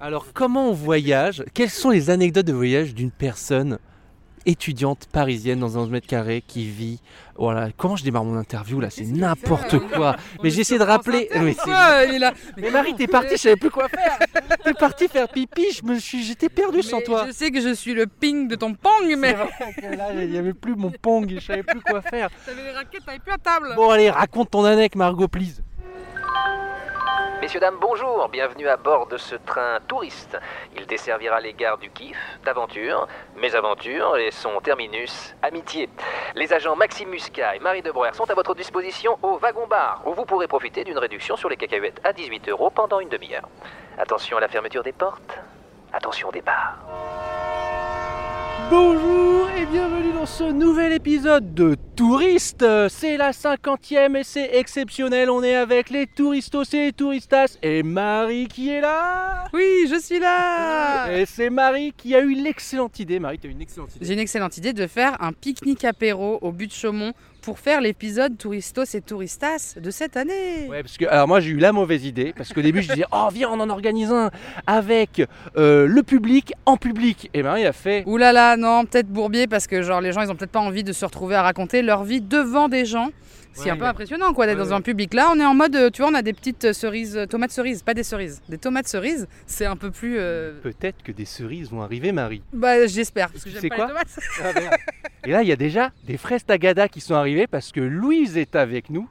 Alors, comment on voyage? Quelles sont les anecdotes de voyage d'une personne étudiante parisienne dans un mètre carré qui vit Voilà, comment je démarre mon interview là? C'est n'importe quoi. Mais j'ai essayé de rappeler. Mais, est là Mais Marie, t'es partie, je savais plus quoi faire. T'es partie faire pipi, je me suis, j'étais perdu sans toi. Je sais que je suis le ping de ton pong, mais Là, il n'y avait plus mon pong, je savais plus quoi faire. t'avais les raquettes, t'avais plus à table. Bon, allez, raconte ton anecdote, Margot, please. Messieurs, dames, bonjour, bienvenue à bord de ce train touriste. Il desservira les gares du kiff, d'aventure, mésaventure et son terminus, amitié. Les agents Maxime Muscat et Marie Debreuer sont à votre disposition au wagon-bar, où vous pourrez profiter d'une réduction sur les cacahuètes à 18 euros pendant une demi-heure. Attention à la fermeture des portes, attention au départ. Bonjour et bienvenue dans ce nouvel épisode de Touristes. C'est la cinquantième et c'est exceptionnel. On est avec les touristos et les touristas et Marie qui est là. Oui, je suis là. Et c'est Marie qui a eu l'excellente idée. Marie, tu as eu une excellente idée. J'ai une excellente idée de faire un pique-nique apéro au but de Chaumont pour faire l'épisode Touristos et Touristas de cette année. Ouais, parce que alors moi j'ai eu la mauvaise idée parce qu'au début je disais oh viens on en organise un avec euh, le public en public et Marie a fait Ouh là là, non, peut-être Bourbier parce que genre les gens ils ont peut-être pas envie de se retrouver à raconter leur vie devant des gens. C'est Ouais, un peu impressionnant quoi d'être Ouais, dans un public. Là, on est en mode, euh, tu vois, on a des petites euh, cerises, euh, tomates cerises, pas des cerises, des tomates cerises. C'est un peu plus. euh, peut-être que des cerises vont arriver Marie. Bah, j'espère parce que Tu j'aime sais pas quoi les tomates. Ah, merde. Et là, il y a déjà des fraises tagada qui sont arrivées parce que Louise est avec nous.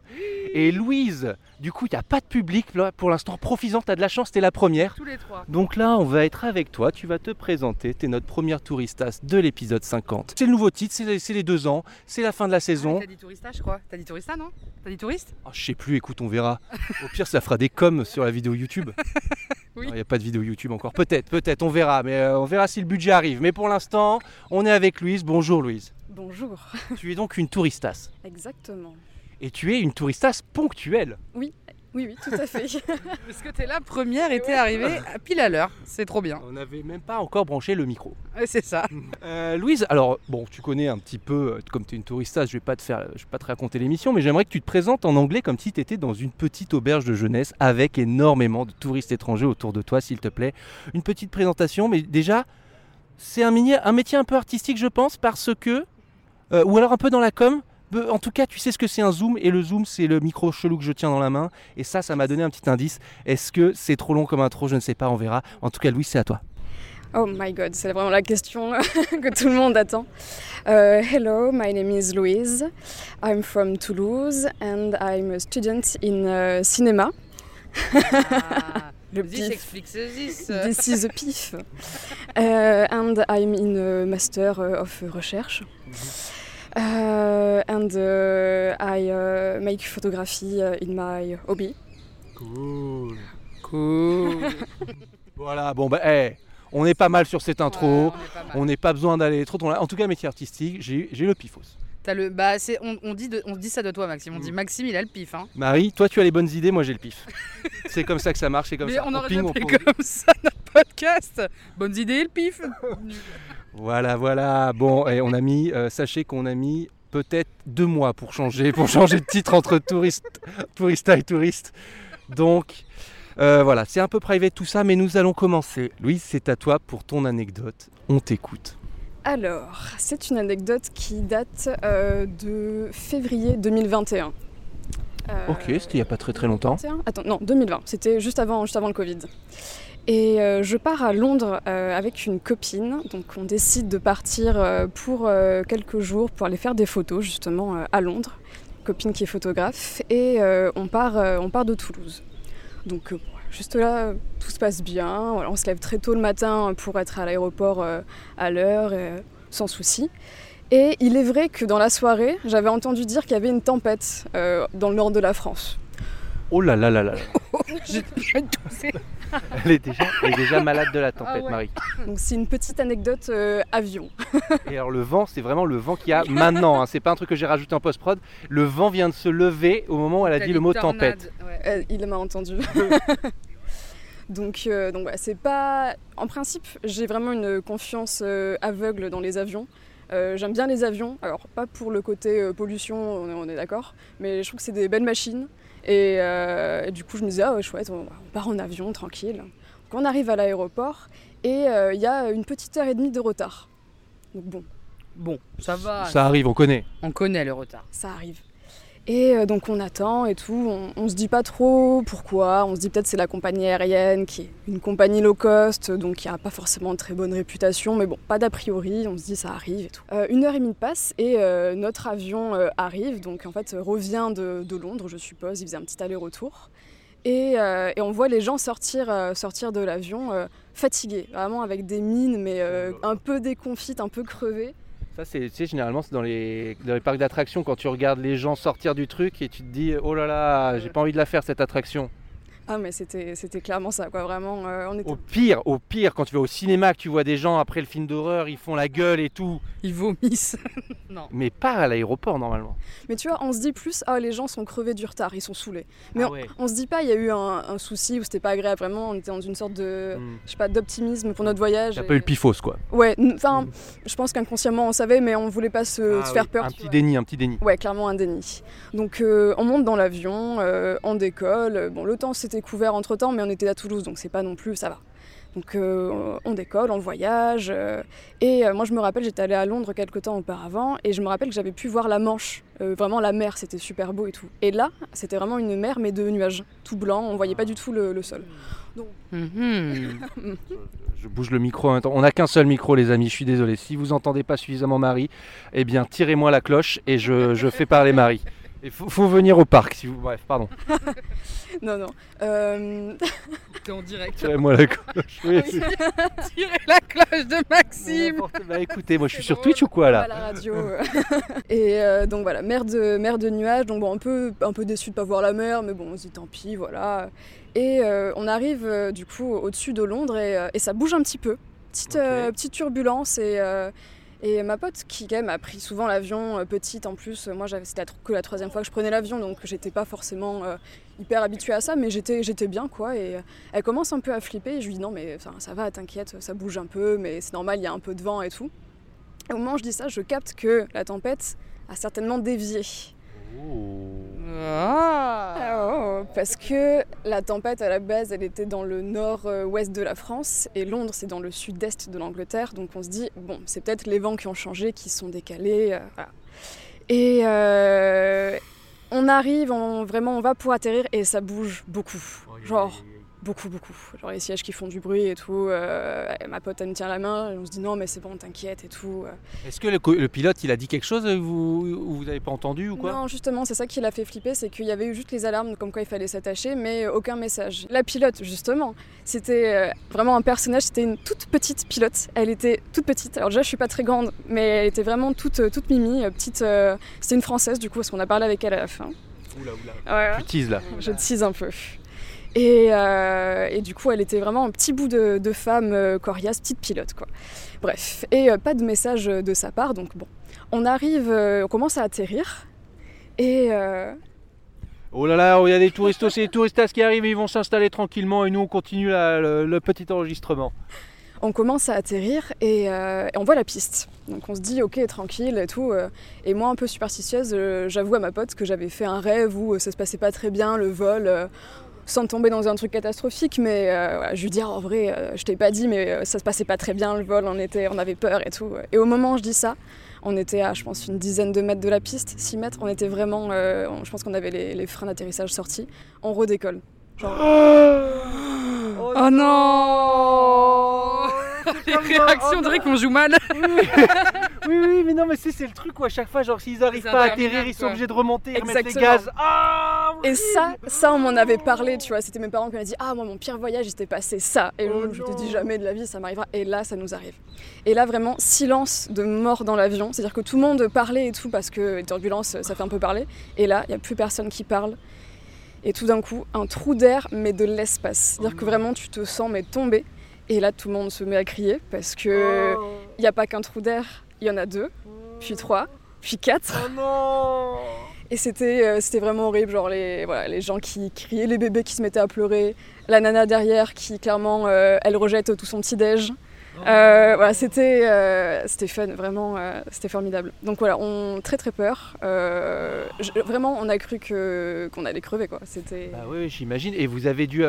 Et Louise, du coup, il n'y a pas de public là, pour l'instant. Profitant, tu as de la chance, t'es la première. Tous les trois. Donc là, on va être avec toi. Tu vas te présenter. Tu es notre première touristas de l'épisode 50. C'est le nouveau titre, c'est les, deux ans, c'est la fin de la saison. T'as dit tourista, je crois. T'as dit tourista, non T'as dit touriste Ah, je sais plus, écoute, on verra. Au pire, ça fera des coms sur la vidéo YouTube. Oui. Il n'y a pas de vidéo YouTube encore. Peut-être, peut-être, on verra. Mais euh, on verra si le budget arrive. Mais pour l'instant, on est avec Louise. Bonjour Louise. Bonjour, tu es donc une touristas. exactement. Et tu es une touristas ponctuelle. Oui, oui, tout à fait. Parce que t'es la première et t'es arrivée à pile à l'heure. C'est trop bien. On n'avait même pas encore branché le micro. Ouais, c'est ça. Euh, Louise, alors, bon, tu connais un petit peu, euh, comme tu es une touristas, je vais pas te faire, je vais pas te raconter l'émission, mais j'aimerais que tu te présentes en anglais comme si tu étais dans une petite auberge de jeunesse avec énormément de touristes étrangers autour de toi, s'il te plaît. Une petite présentation, mais déjà, c'est un, mini- un métier un peu artistique, je pense, parce que, euh, ou alors un peu dans la com. En tout cas, tu sais ce que c'est un zoom, et le zoom, c'est le micro chelou que je tiens dans la main. Et ça, ça m'a donné un petit indice. Est-ce que c'est trop long comme intro? Je ne sais pas, on verra. En tout cas, Louise, c'est à toi. Oh my god, c'est vraiment la question que tout le monde attend. Euh, hello, my name is Louise. I'm from Toulouse and I'm a student in uh, cinema. Le Vas-y, pif. j'explique ceci. This is a PIF. Uh, and I'm in a master of recherche. Uh, and uh, I uh, make photography uh, in my hobby. Cool. Cool. Voilà, bon bah, eh, on est pas mal sur cette intro. Ouais, on pas n'est pas besoin d'aller trop loin. En tout cas, métier artistique, j'ai le pifos. T'as le, bah, c'est, on, on dit de- on dit ça de toi, Maxime. On Mm. dit Maxime, il a le pif. Hein. Marie, toi, tu as les bonnes idées, moi, j'ai le pif. c'est comme ça que ça marche, c'est comme Mais ça. on aurait ping, on prend- comme ça notre podcast. Bonnes idées, le pif. Voilà, voilà. Bon, et on a mis, euh, sachez qu'on a mis peut-être deux mois pour changer, pour changer de titre entre touriste, tourista et touriste. Donc, euh, voilà, c'est un peu privé tout ça, mais nous allons commencer. Louise, c'est à toi pour ton anecdote. On t'écoute. Alors, c'est une anecdote qui date euh, de février 2021. Euh, Ok, c'était il n'y a pas très très longtemps. 2021 Attends, non, 2020. C'était juste avant, juste avant le Covid. Et euh, je pars à Londres euh, avec une copine. Donc, on décide de partir euh, pour euh, quelques jours pour aller faire des photos justement euh, à Londres. Copine qui est photographe. Et euh, on, part, euh, on part de Toulouse. Donc, euh, juste là, tout se passe bien. Voilà, on se lève très tôt le matin pour être à l'aéroport euh, à l'heure, euh, sans souci. Et il est vrai que dans la soirée, j'avais entendu dire qu'il y avait une tempête euh, dans le nord de la France. Oh là là là là. là. J'ai j'ai toussé. Elle est déjà, elle est déjà malade de la tempête, Ah ouais. Marie. Donc c'est une petite anecdote euh, avion. Et alors le vent, c'est vraiment le vent qu'il y a maintenant. Hein. C'est pas un truc que j'ai rajouté en post-prod. Le vent vient de se lever au moment où elle a dit le mot tempête. Euh, il m'a entendu. donc, euh, donc voilà, c'est pas. En principe, j'ai vraiment une confiance aveugle dans les avions. Euh, J'aime bien les avions, alors pas pour le côté euh, pollution, on est, on est d'accord, mais je trouve que c'est des belles machines. Et, euh, et du coup, je me disais, ah ouais, chouette, on, on part en avion, tranquille. Donc on arrive à l'aéroport et euh, il y a une petite heure et demie de retard. Donc bon, Bon, ça va. Ça arrive, on connaît. On connaît le retard. ça arrive. Et euh, donc on attend et tout, on, on se dit pas trop pourquoi, on se dit peut-être c'est la compagnie aérienne qui est une compagnie low cost, donc qui a pas forcément de très bonne réputation, mais bon, pas d'a priori, on se dit ça arrive et tout. Euh, une heure et demie passe et euh, notre avion euh, arrive, donc en fait revient de, de Londres, je suppose, il faisait un petit aller-retour. Et, et on voit les gens sortir, sortir de l'avion fatigués, vraiment avec des mines, mais euh, un peu déconfites, un peu crevées. Ça, c'est, généralement, c'est dans les parcs d'attractions quand tu regardes les gens sortir du truc et tu te dis, oh là là, j'ai pas envie de la faire cette attraction. Ah mais c'était c'était clairement ça, quoi, vraiment, euh, on était Au pire, au pire, quand tu vas au cinéma, que tu vois des gens après le film d'horreur, ils font la gueule et tout. Ils vomissent. non. Mais pas à l'aéroport normalement. Mais tu vois, on se dit plus, ah les gens sont crevés du retard, ils sont saoulés. Mais Ah on, ouais. on se dit pas, il y a eu un, un souci ou c'était pas agréable, vraiment, on était dans une sorte de, Hmm. je sais pas, d'optimisme pour notre voyage. T'as et- pas eu le pifos quoi. Ouais, enfin, je pense qu'inconsciemment on savait, mais on voulait pas se, Ah se faire oui, peur. Un petit vois. déni, un petit déni. Ouais, clairement un déni. Donc euh, on monte dans l'avion, euh, on décolle. Bon, le temps s'était couvert entre temps, mais on était à Toulouse, donc c'est pas non plus, ça va. Donc euh, on décolle, on voyage. euh, et euh, moi je me rappelle, j'étais allée à Londres quelques temps auparavant, et je me rappelle que j'avais pu voir la Manche, vraiment la mer, c'était super beau et tout. Et là, c'était vraiment une mer, mais de nuages, tout blanc, on voyait pas du tout le, sol. Je bouge le micro. On n'a qu'un seul micro, les amis. Je suis désolé. Si vous entendez pas suffisamment Marie, eh bien, tirez-moi la cloche et je, je fais parler Marie. Il faut, faut venir au parc. Si vous... Bref, pardon. Non, non. Euh, T'es en direct. Tirez-moi la cloche. Oui, c'est- Tirez la cloche de Maxime. Bah, écoutez, moi je suis sur Twitch ou quoi à là la radio. euh. et euh, donc voilà, mer de, mer de nuages. Donc bon, un peu, un peu déçu de pas voir la mer, mais bon, on se dit tant pis, voilà. Et euh, on arrive du coup au-dessus de Londres et, et ça bouge un petit peu. Petite, euh, petite turbulence et, euh, et ma pote qui quand même a pris souvent l'avion, euh, petite en plus. Moi, j'avais c'était que la troisième fois que je prenais l'avion, donc j'étais pas forcément euh, hyper habituée à ça, mais j'étais, j'étais bien quoi. Et euh, elle commence un peu à flipper. Et je lui dis non mais ça va, t'inquiète, ça bouge un peu, mais c'est normal, il y a un peu de vent et tout. Au moment où je dis ça, je capte que la tempête a certainement dévié. Ah. Oh, parce que la tempête à la base, elle était dans le nord-ouest de la France et Londres, c'est dans le sud-est de l'Angleterre. Donc on se dit, bon, c'est peut-être les vents qui ont changé, qui sont décalés. euh, voilà. Et euh, on arrive, on, vraiment, on va pour atterrir et ça bouge beaucoup. Genre, beaucoup, beaucoup. Genre les sièges qui font du bruit et tout. euh, ma pote, elle me tient la main et on se dit, non, mais c'est bon, t'inquiète et tout. euh. Est-ce que le, pilote il a dit quelque chose que vous, ou vous n'avez pas entendu ou quoi? Non, justement, c'est ça qui l'a fait flipper, c'est qu'il y avait eu juste les alarmes comme quoi il fallait s'attacher, mais aucun message. La pilote, justement, c'était euh, vraiment un personnage, c'était une toute petite pilote. Elle était toute petite. Alors déjà, je suis pas très grande, mais elle était vraiment toute, toute mimi, petite. euh, C'était une française, du coup, parce qu'on a parlé avec elle à la fin. Oula, oula. Ouais. Tu teases là. Je tease un peu. Et, euh, et du coup, elle était vraiment un petit bout de, de femme euh, coriace, petite pilote, quoi. Bref, et euh, pas de message de sa part, donc bon. On arrive, on commence à atterrir, et euh, Oh là là, il y a des touristes, c'est les touristas qui arrivent ils vont s'installer tranquillement et nous on continue la- le, le petit enregistrement. on commence à atterrir et, et on voit la piste. Donc on se dit ok tranquille et tout. et moi un peu superstitieuse, j'avoue à ma pote que j'avais fait un rêve où ça se passait pas très bien le vol. sans tomber dans un truc catastrophique, mais euh, je lui dis en vrai, euh, je t'ai pas dit, mais euh, ça se passait pas très bien le vol, on, était, on avait peur et tout. Et au moment où je dis ça, on était à je pense une dizaine de mètres de la piste, 6 mètres, on était vraiment, euh, on- je pense qu'on avait les, les freins d'atterrissage sortis, on redécolle. Genre, Oh non Les réactions, on dirait qu'on joue mal. Oui, oui, mais non, mais c'est c'est le truc où à chaque fois, genre s'ils arrivent pas à atterrir, ils sont obligés de remonter et remettre les gaz. Ah Et ça, ça on m'en avait parlé, tu vois, c'était mes parents qui m'avaient dit Ah, moi mon pire voyage, il s'était passé ça. Et Oh je te dis jamais de la vie, ça m'arrivera. Et là, ça nous arrive. Et là, vraiment, silence de mort dans l'avion. C'est-à-dire que tout le monde parlait et tout, parce que les turbulences, ça fait un peu parler. Et là, il n'y a plus personne qui parle. Et tout d'un coup, un trou d'air, mais de l'espace. C'est-à-dire que vraiment, tu te sens mais tomber. Et là, tout le monde se met à crier parce que il n'y a pas qu'un trou d'air, il y en a deux, puis trois, puis quatre. Et c'était euh, c'était vraiment horrible, genre les, voilà, les gens qui criaient, les bébés qui se mettaient à pleurer, la nana derrière qui clairement, euh, elle rejette tout son petit-déj. Euh, voilà, c'était euh, c'était fun, vraiment, euh, c'était formidable. Donc voilà, on très très peur. Je- vraiment, on a cru que qu'on allait crever quoi. C'était Bah oui, j'imagine. Et vous avez dû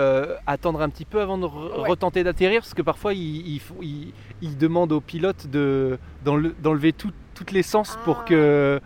attendre un petit peu avant de re- Ouais. retenter d'atterrir? Parce que parfois ils, ils- ils demandent aux pilotes de, d'enle- d'enlever tout- toute l'essence pour Ah. que,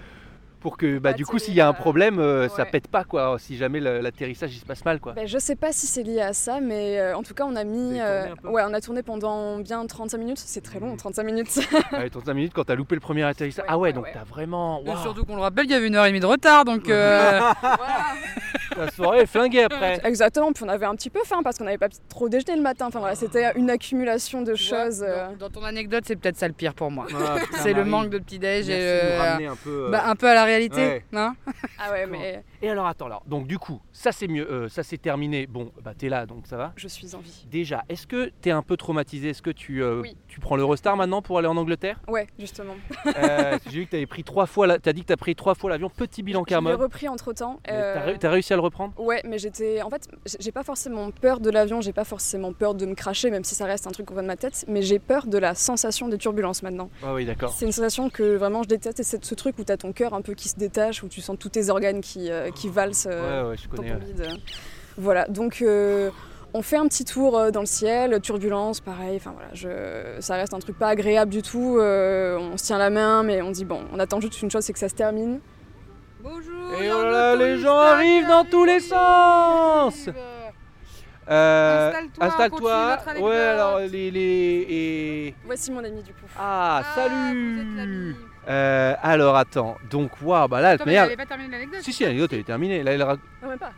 pour que bah, du coup, s'il y a un atterrir, problème, euh, ça pète pas quoi. Si jamais l'atterrissage il se passe mal quoi. Ben, je sais pas si c'est lié à ça, mais euh, en tout cas, on a mis. ouais, on a tourné pendant bien 35 minutes. C'est très long, 35 minutes. Allez, 35 minutes quand t'as loupé le premier atterrissage. Ouais, ah ouais, donc ouais. t'as vraiment. Surtout qu'on le rappelle, il y avait une heure et demie de retard, donc euh, La soirée est flinguée après. Exactement. Puis on avait un petit peu faim parce qu'on n'avait pas trop déjeuné le matin. Enfin voilà, c'était une accumulation de choses. euh, dans, dans ton anecdote, c'est peut-être ça le pire pour moi. Ah, C'est le manque de petit-déj merci et de nous euh, ramener un peu. euh, bah, un peu à la réalité, Ouais. non? Ah ouais, mais Et alors attends là. Donc du coup, ça c'est mieux, euh, ça c'est terminé. Bon, bah t'es là donc ça va. je suis en vie. Déjà, est-ce que tu es un peu traumatisé? Est-ce que tu, euh, Oui. tu prends l'Eurostar maintenant pour aller en Angleterre? Ouais, justement. Euh, J'ai vu que tu avais pris trois fois, la... tu as dit que tu as pris trois fois l'avion, petit bilan Je l'ai repris entre temps. T'as ré- t'as réussi à le reprendre? Ouais, mais j'étais. En fait, j'ai pas forcément peur de l'avion, j'ai pas forcément peur de me cracher, même si ça reste un truc au fond de ma tête, mais j'ai peur de la sensation des turbulences maintenant. Ah oui, d'accord. C'est une sensation que vraiment je déteste, et c'est ce truc où t'as ton cœur un peu qui se détache, où tu sens tous tes organes qui, euh, qui valsent euh, Ouais, ouais, je dans connais. ouais. Voilà, donc euh, on fait un petit tour euh, dans le ciel, turbulence, pareil, enfin voilà, je... ça reste un truc pas agréable du tout, euh, on se tient la main, mais on dit bon, on attend juste une chose, c'est que ça se termine. Bonjour Et oh là là, les gens arrivent dans tous les sens Euh, Installe-toi. Ouais, alors les. les et... Voici mon ami du coup. Ah, vous salut êtes l'ami. Euh, Alors attends, donc waouh, bah là, Attends, mais merde. j'avais pas terminé l'anecdote. Si, si, l'anecdote elle est terminée. Là, elle ra- Non, même pas.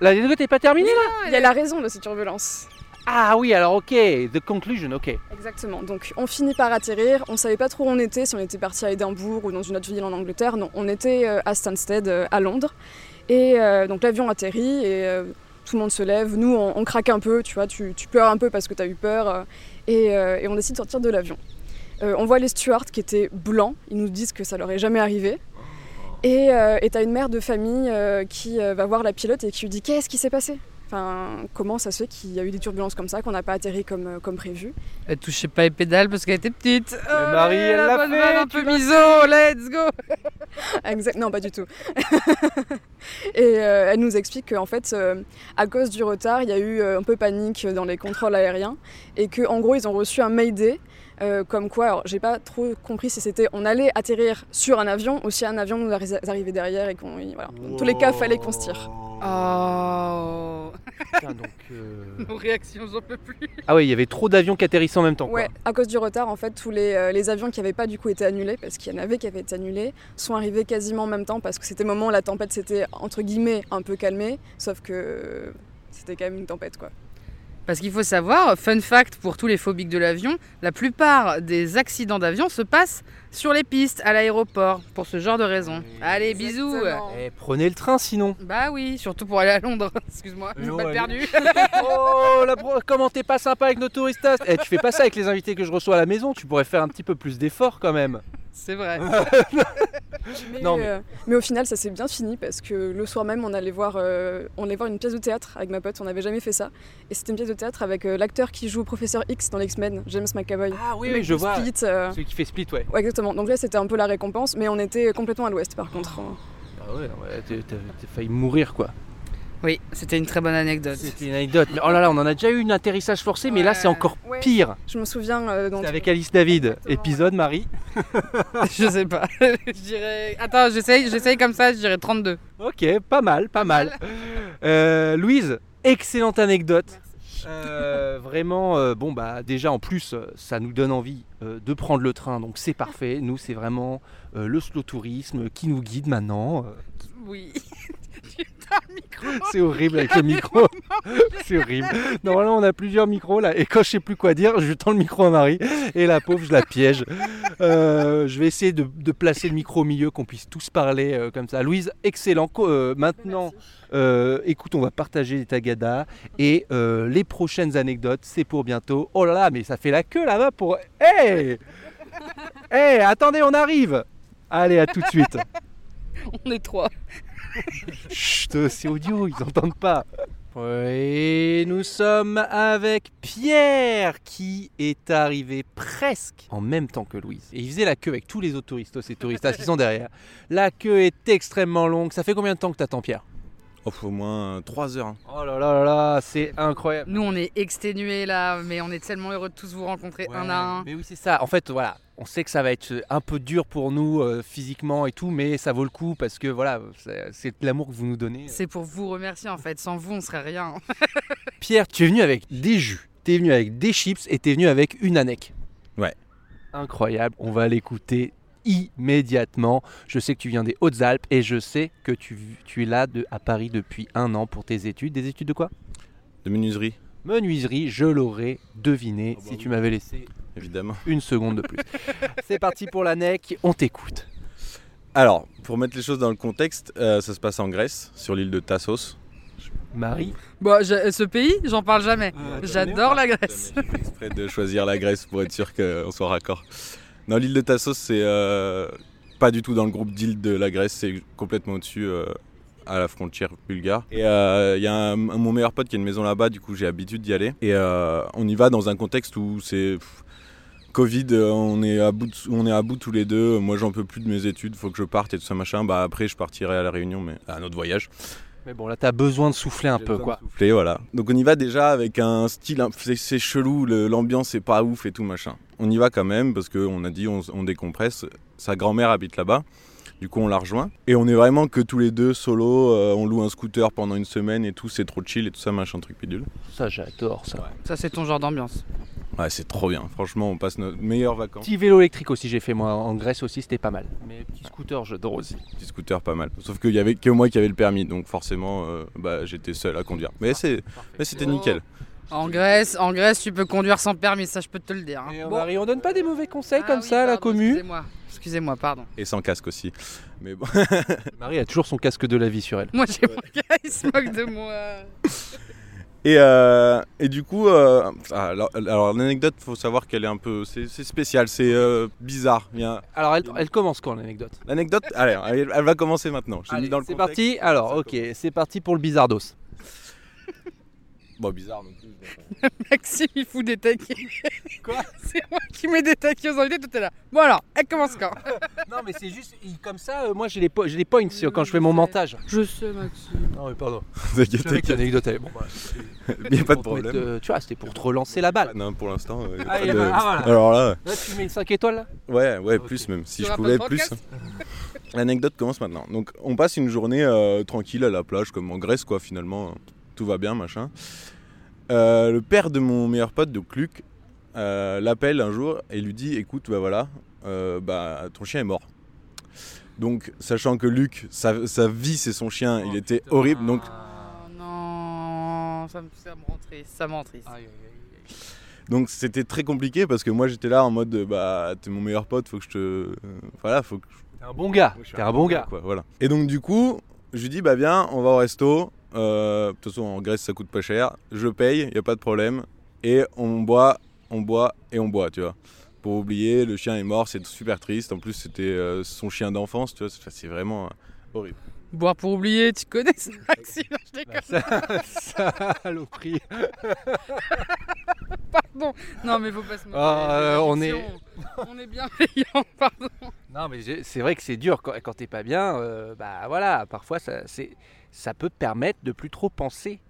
L'anecdote n'est pas terminée là Il y a la raison de ces turbulences. Ah oui, alors ok, the conclusion, ok. Exactement. Donc on finit par atterrir. On savait pas trop où on était, si on était parti à Édimbourg ou dans une autre ville en Angleterre. Non, on était euh, à Stansted, euh, à Londres. Et euh, donc l'avion atterrit et euh, tout le monde se lève. Nous, on, on craque un peu, tu vois, tu, tu pleures un peu parce que tu as eu peur. euh, et, euh, et on décide de sortir de l'avion. Euh, on voit les stewards qui étaient blancs. Ils nous disent que ça leur est jamais arrivé. Et euh, t'as une mère de famille euh, qui euh, va voir la pilote et qui lui dit Qu'est-ce qui s'est passé? Enfin, comment ça se fait qu'il y a eu des turbulences comme ça, qu'on n'a pas atterri comme, comme prévu? Elle touchait pas les pédales parce qu'elle était petite. Oh, Marie, elle la fait, vanne un peu miso, let's go Exact. Non, pas du tout. et euh, elle nous explique qu'en fait, euh, à cause du retard, il y a eu un peu panique dans les contrôles aériens et qu'en gros, ils ont reçu un Mayday. Euh, comme quoi, alors j'ai pas trop compris si c'était on allait atterrir sur un avion ou si un avion nous arri- arrivait derrière et qu'on. Voilà. Dans tous les cas, fallait qu'on se tire. Oh Putain, donc, euh, Nos réactions, j'en peux plus. Ah oui, il y avait trop d'avions qui atterrissaient en même temps. Ouais, à cause du retard, en fait, tous les, euh, les avions qui n'avaient pas du coup été annulés, parce qu'il y en avait qui avaient été annulés, sont arrivés quasiment en même temps, parce que c'était le moment où la tempête s'était, entre guillemets, un peu calmée, sauf que c'était quand même une tempête, quoi. Parce qu'il faut savoir, fun fact pour tous les phobiques de l'avion, la plupart des accidents d'avion se passent sur les pistes, à l'aéroport, pour ce genre de raisons. Oui. Allez, bisous. Eh, prenez le train sinon. Bah oui, surtout pour aller à Londres. Excuse-moi, Mais j'ai pas perdu. Oh, la bro- comment t'es pas sympa avec nos touristas? Eh, tu fais pas ça avec les invités que je reçois à la maison, tu pourrais faire un petit peu plus d'efforts quand même. C'est vrai. Mais, Non, mais- euh, mais au final, ça s'est bien fini, parce que le soir même, on allait voir, euh, on allait voir une pièce de théâtre avec ma pote, on n'avait jamais fait ça, et c'était une pièce de théâtre avec euh, l'acteur qui joue Professeur X dans l'X-Men, James McAvoy. Ah oui, oui, je vois. Split, euh, Celui qui fait split, ouais. Ouais, exactement. Donc là, c'était un peu la récompense, mais on était complètement à l'ouest par contre. Ah ouais, ouais, t'as failli mourir quoi. Oui, c'était une très bonne anecdote. C'était une anecdote. Mais oh là là, on en a déjà eu un atterrissage forcé, mais là c'est encore Ouais. pire. Je me souviens. euh, dans avec Alice David. Exactement, Épisode, Marie. je sais pas. je dirais. Attends, j'essaye, j'essaye comme ça, je dirais 32. Ok, pas mal, pas mal. Euh, Louise, excellente anecdote. Euh, vraiment, euh, bon bah déjà en plus, ça nous donne envie euh, de prendre le train, donc c'est parfait. Nous, c'est vraiment le slow tourisme qui nous guide maintenant. Oui. C'est horrible avec le micro. C'est horrible. Normalement, on a plusieurs micros là. Et quand je sais plus quoi dire, je tends le micro à Marie. Et la pauvre, je la piège. Euh, je vais essayer de, de placer le micro au milieu, qu'on puisse tous parler euh, comme ça. Louise, excellent. Euh, maintenant, euh, écoute, on va partager les tagadas. Et euh, les prochaines anecdotes, c'est pour bientôt. Oh là là, mais ça fait la queue là-bas pour. Hé Hé, attendez, on arrive Allez, à tout de suite. On est trois. Chut, c'est audio, ils n'entendent pas. Et nous sommes avec Pierre qui est arrivé presque en même temps que Louise. Et il faisait la queue avec tous les autres touristos et touristas qui sont derrière. La queue est extrêmement longue. Ça fait combien de temps que t'attends Pierre? Oh, faut au moins 3 heures. hein. Oh là là là là, c'est incroyable. Nous, on est exténués là, mais on est tellement heureux de tous vous rencontrer un à un. Mais oui, c'est ça. En fait, voilà, on sait que ça va être un peu dur pour nous euh, physiquement et tout, mais ça vaut le coup parce que voilà, c'est l'amour que vous nous donnez. C'est pour vous remercier en fait. Sans vous, on serait rien. Pierre, tu es venu avec des jus, tu es venu avec des chips et tu es venu avec une anec. Ouais. Incroyable, on va l'écouter immédiatement. Je sais que tu viens des Hautes-Alpes et je sais que tu, tu es là de, à Paris depuis un an pour tes études. Des études de quoi? De menuiserie, Menuiserie, je l'aurais deviné Ah bah si oui. tu m'avais laissé évidemment. une seconde de plus. C'est parti pour l'anec, on t'écoute. Alors, pour mettre les choses dans le contexte, euh, ça se passe en Grèce, sur l'île de Tassos. Marie Bon, je- ce pays, j'en parle jamais. J'adore la Grèce. J'ai fait exprès de choisir la Grèce pour être sûr qu'on soit raccord. Non, l'île de Tassos, c'est euh, pas du tout dans le groupe d'îles de la Grèce, c'est complètement au-dessus, euh, à la frontière bulgare. Et euh, il y a un, un- mon meilleur pote qui a une maison là-bas, du coup j'ai l'habitude d'y aller. Et euh, on y va dans un contexte où c'est Covid, euh, on est, à bout de- on est à bout tous les deux. Moi j'en peux plus de mes études, faut que je parte et tout ça machin. Bah après je partirai à la Réunion, mais à un autre voyage. Mais bon, là, t'as besoin de souffler un peu, quoi. souffler, voilà. Donc on y va déjà avec un style, c'est c'est chelou, l'ambiance est pas ouf et tout machin. On y va quand même parce qu'on a dit on, on décompresse. Sa grand-mère habite là-bas, du coup on la rejoint. Et on est vraiment que tous les deux solo, euh, on loue un scooter pendant une semaine et tout, c'est trop chill et tout ça machin truc bidule. Ça, j'adore ça. Ça, c'est ton genre d'ambiance. Ouais c'est trop bien, franchement on passe nos meilleures vacances. Petit vélo électrique aussi, j'ai fait moi en Grèce aussi, c'était pas mal. Mais petit scooter, j'adore aussi. Petit scooter pas mal. Sauf qu'il y avait que moi qui avait le permis, donc forcément euh, bah, j'étais seul à conduire. Mais c'est, mais c'était nickel. En Grèce, en Grèce, tu peux conduire sans permis, ça je peux te le dire. hein. Et Bon. Marie, on donne pas des mauvais conseils Ah comme oui, ça à la commu Excusez-moi, excusez-moi, pardon. Et sans casque aussi. Mais bon. Marie a toujours son casque de la vie sur elle. Moi, j'ai mon gars, il se moque de moi. Et, euh, et du coup, euh, ah, alors, alors, l'anecdote, faut savoir qu'elle est un peu, c'est spécial, c'est euh, bizarre. Il y a- Alors, elle, elle commence quand l'anecdote? L'anecdote, allez, elle, elle va commencer maintenant. C'est parti Alors, ok, c'est parti pour le bizardos. Bon, bizarre non plus. mais- Maxime, il fout des taquets. Quoi? C'est moi qui mets des taquets aux invités, tout est là. Bon alors, elle commence quand? Non, mais c'est juste, comme ça, euh, moi j'ai les, po- j'ai les points sur- quand je fais mon montage. Je sais, Maxime. Non, mais pardon. T'inquiète, est bon. bah, Il n'y a pas de pour te mettre, problème. euh, tu vois, c'était pour te relancer la balle. Non, pour l'instant. euh, y a Ah, pas y a de- pas- ah, voilà. Alors là, Là, tu mets 5 étoiles là? Ouais, ouais, Ok. plus même. Si Tu je auras pouvais pas de plus. podcast L'anecdote commence maintenant. Donc, on passe une journée euh, tranquille à la plage, comme en Grèce, quoi, finalement. Tout va bien, machin. Euh, le père de mon meilleur pote, donc Luc, euh, l'appelle un jour et lui dit Écoute, bah voilà, euh, bah, ton chien est mort. Donc, sachant que Luc, sa, sa vie, c'est son chien, il était horrible. Donc, Oh non, ça me, ça me rend triste, ça me rend triste. donc c'était très compliqué parce que moi, j'étais là en mode Bah, t'es mon meilleur pote, faut que je te. voilà, faut que T'es un bon gars. T'es un bon gars. quoi, voilà. Et donc du coup, je lui dis bah viens, on va au resto. Euh, de toute façon, en Grèce, ça coûte pas cher. Je paye, y a pas de problème. Et on boit, on boit et on boit, tu vois. Pour oublier, le chien est mort, c'est super triste. En plus, c'était euh, son chien d'enfance, tu vois. C'est- C'est vraiment euh, horrible. Boire pour oublier, tu connais ça, Maxime Je déconne, Ça, saloperie. pardon. Non, mais faut pas se moquer. Ah, euh, on l'addiction. On est bienveillant, pardon. Non, mais c'est vrai que c'est dur quand, quand t'es pas bien. euh, bah voilà, parfois ça, ça peut te permettre de plus trop penser.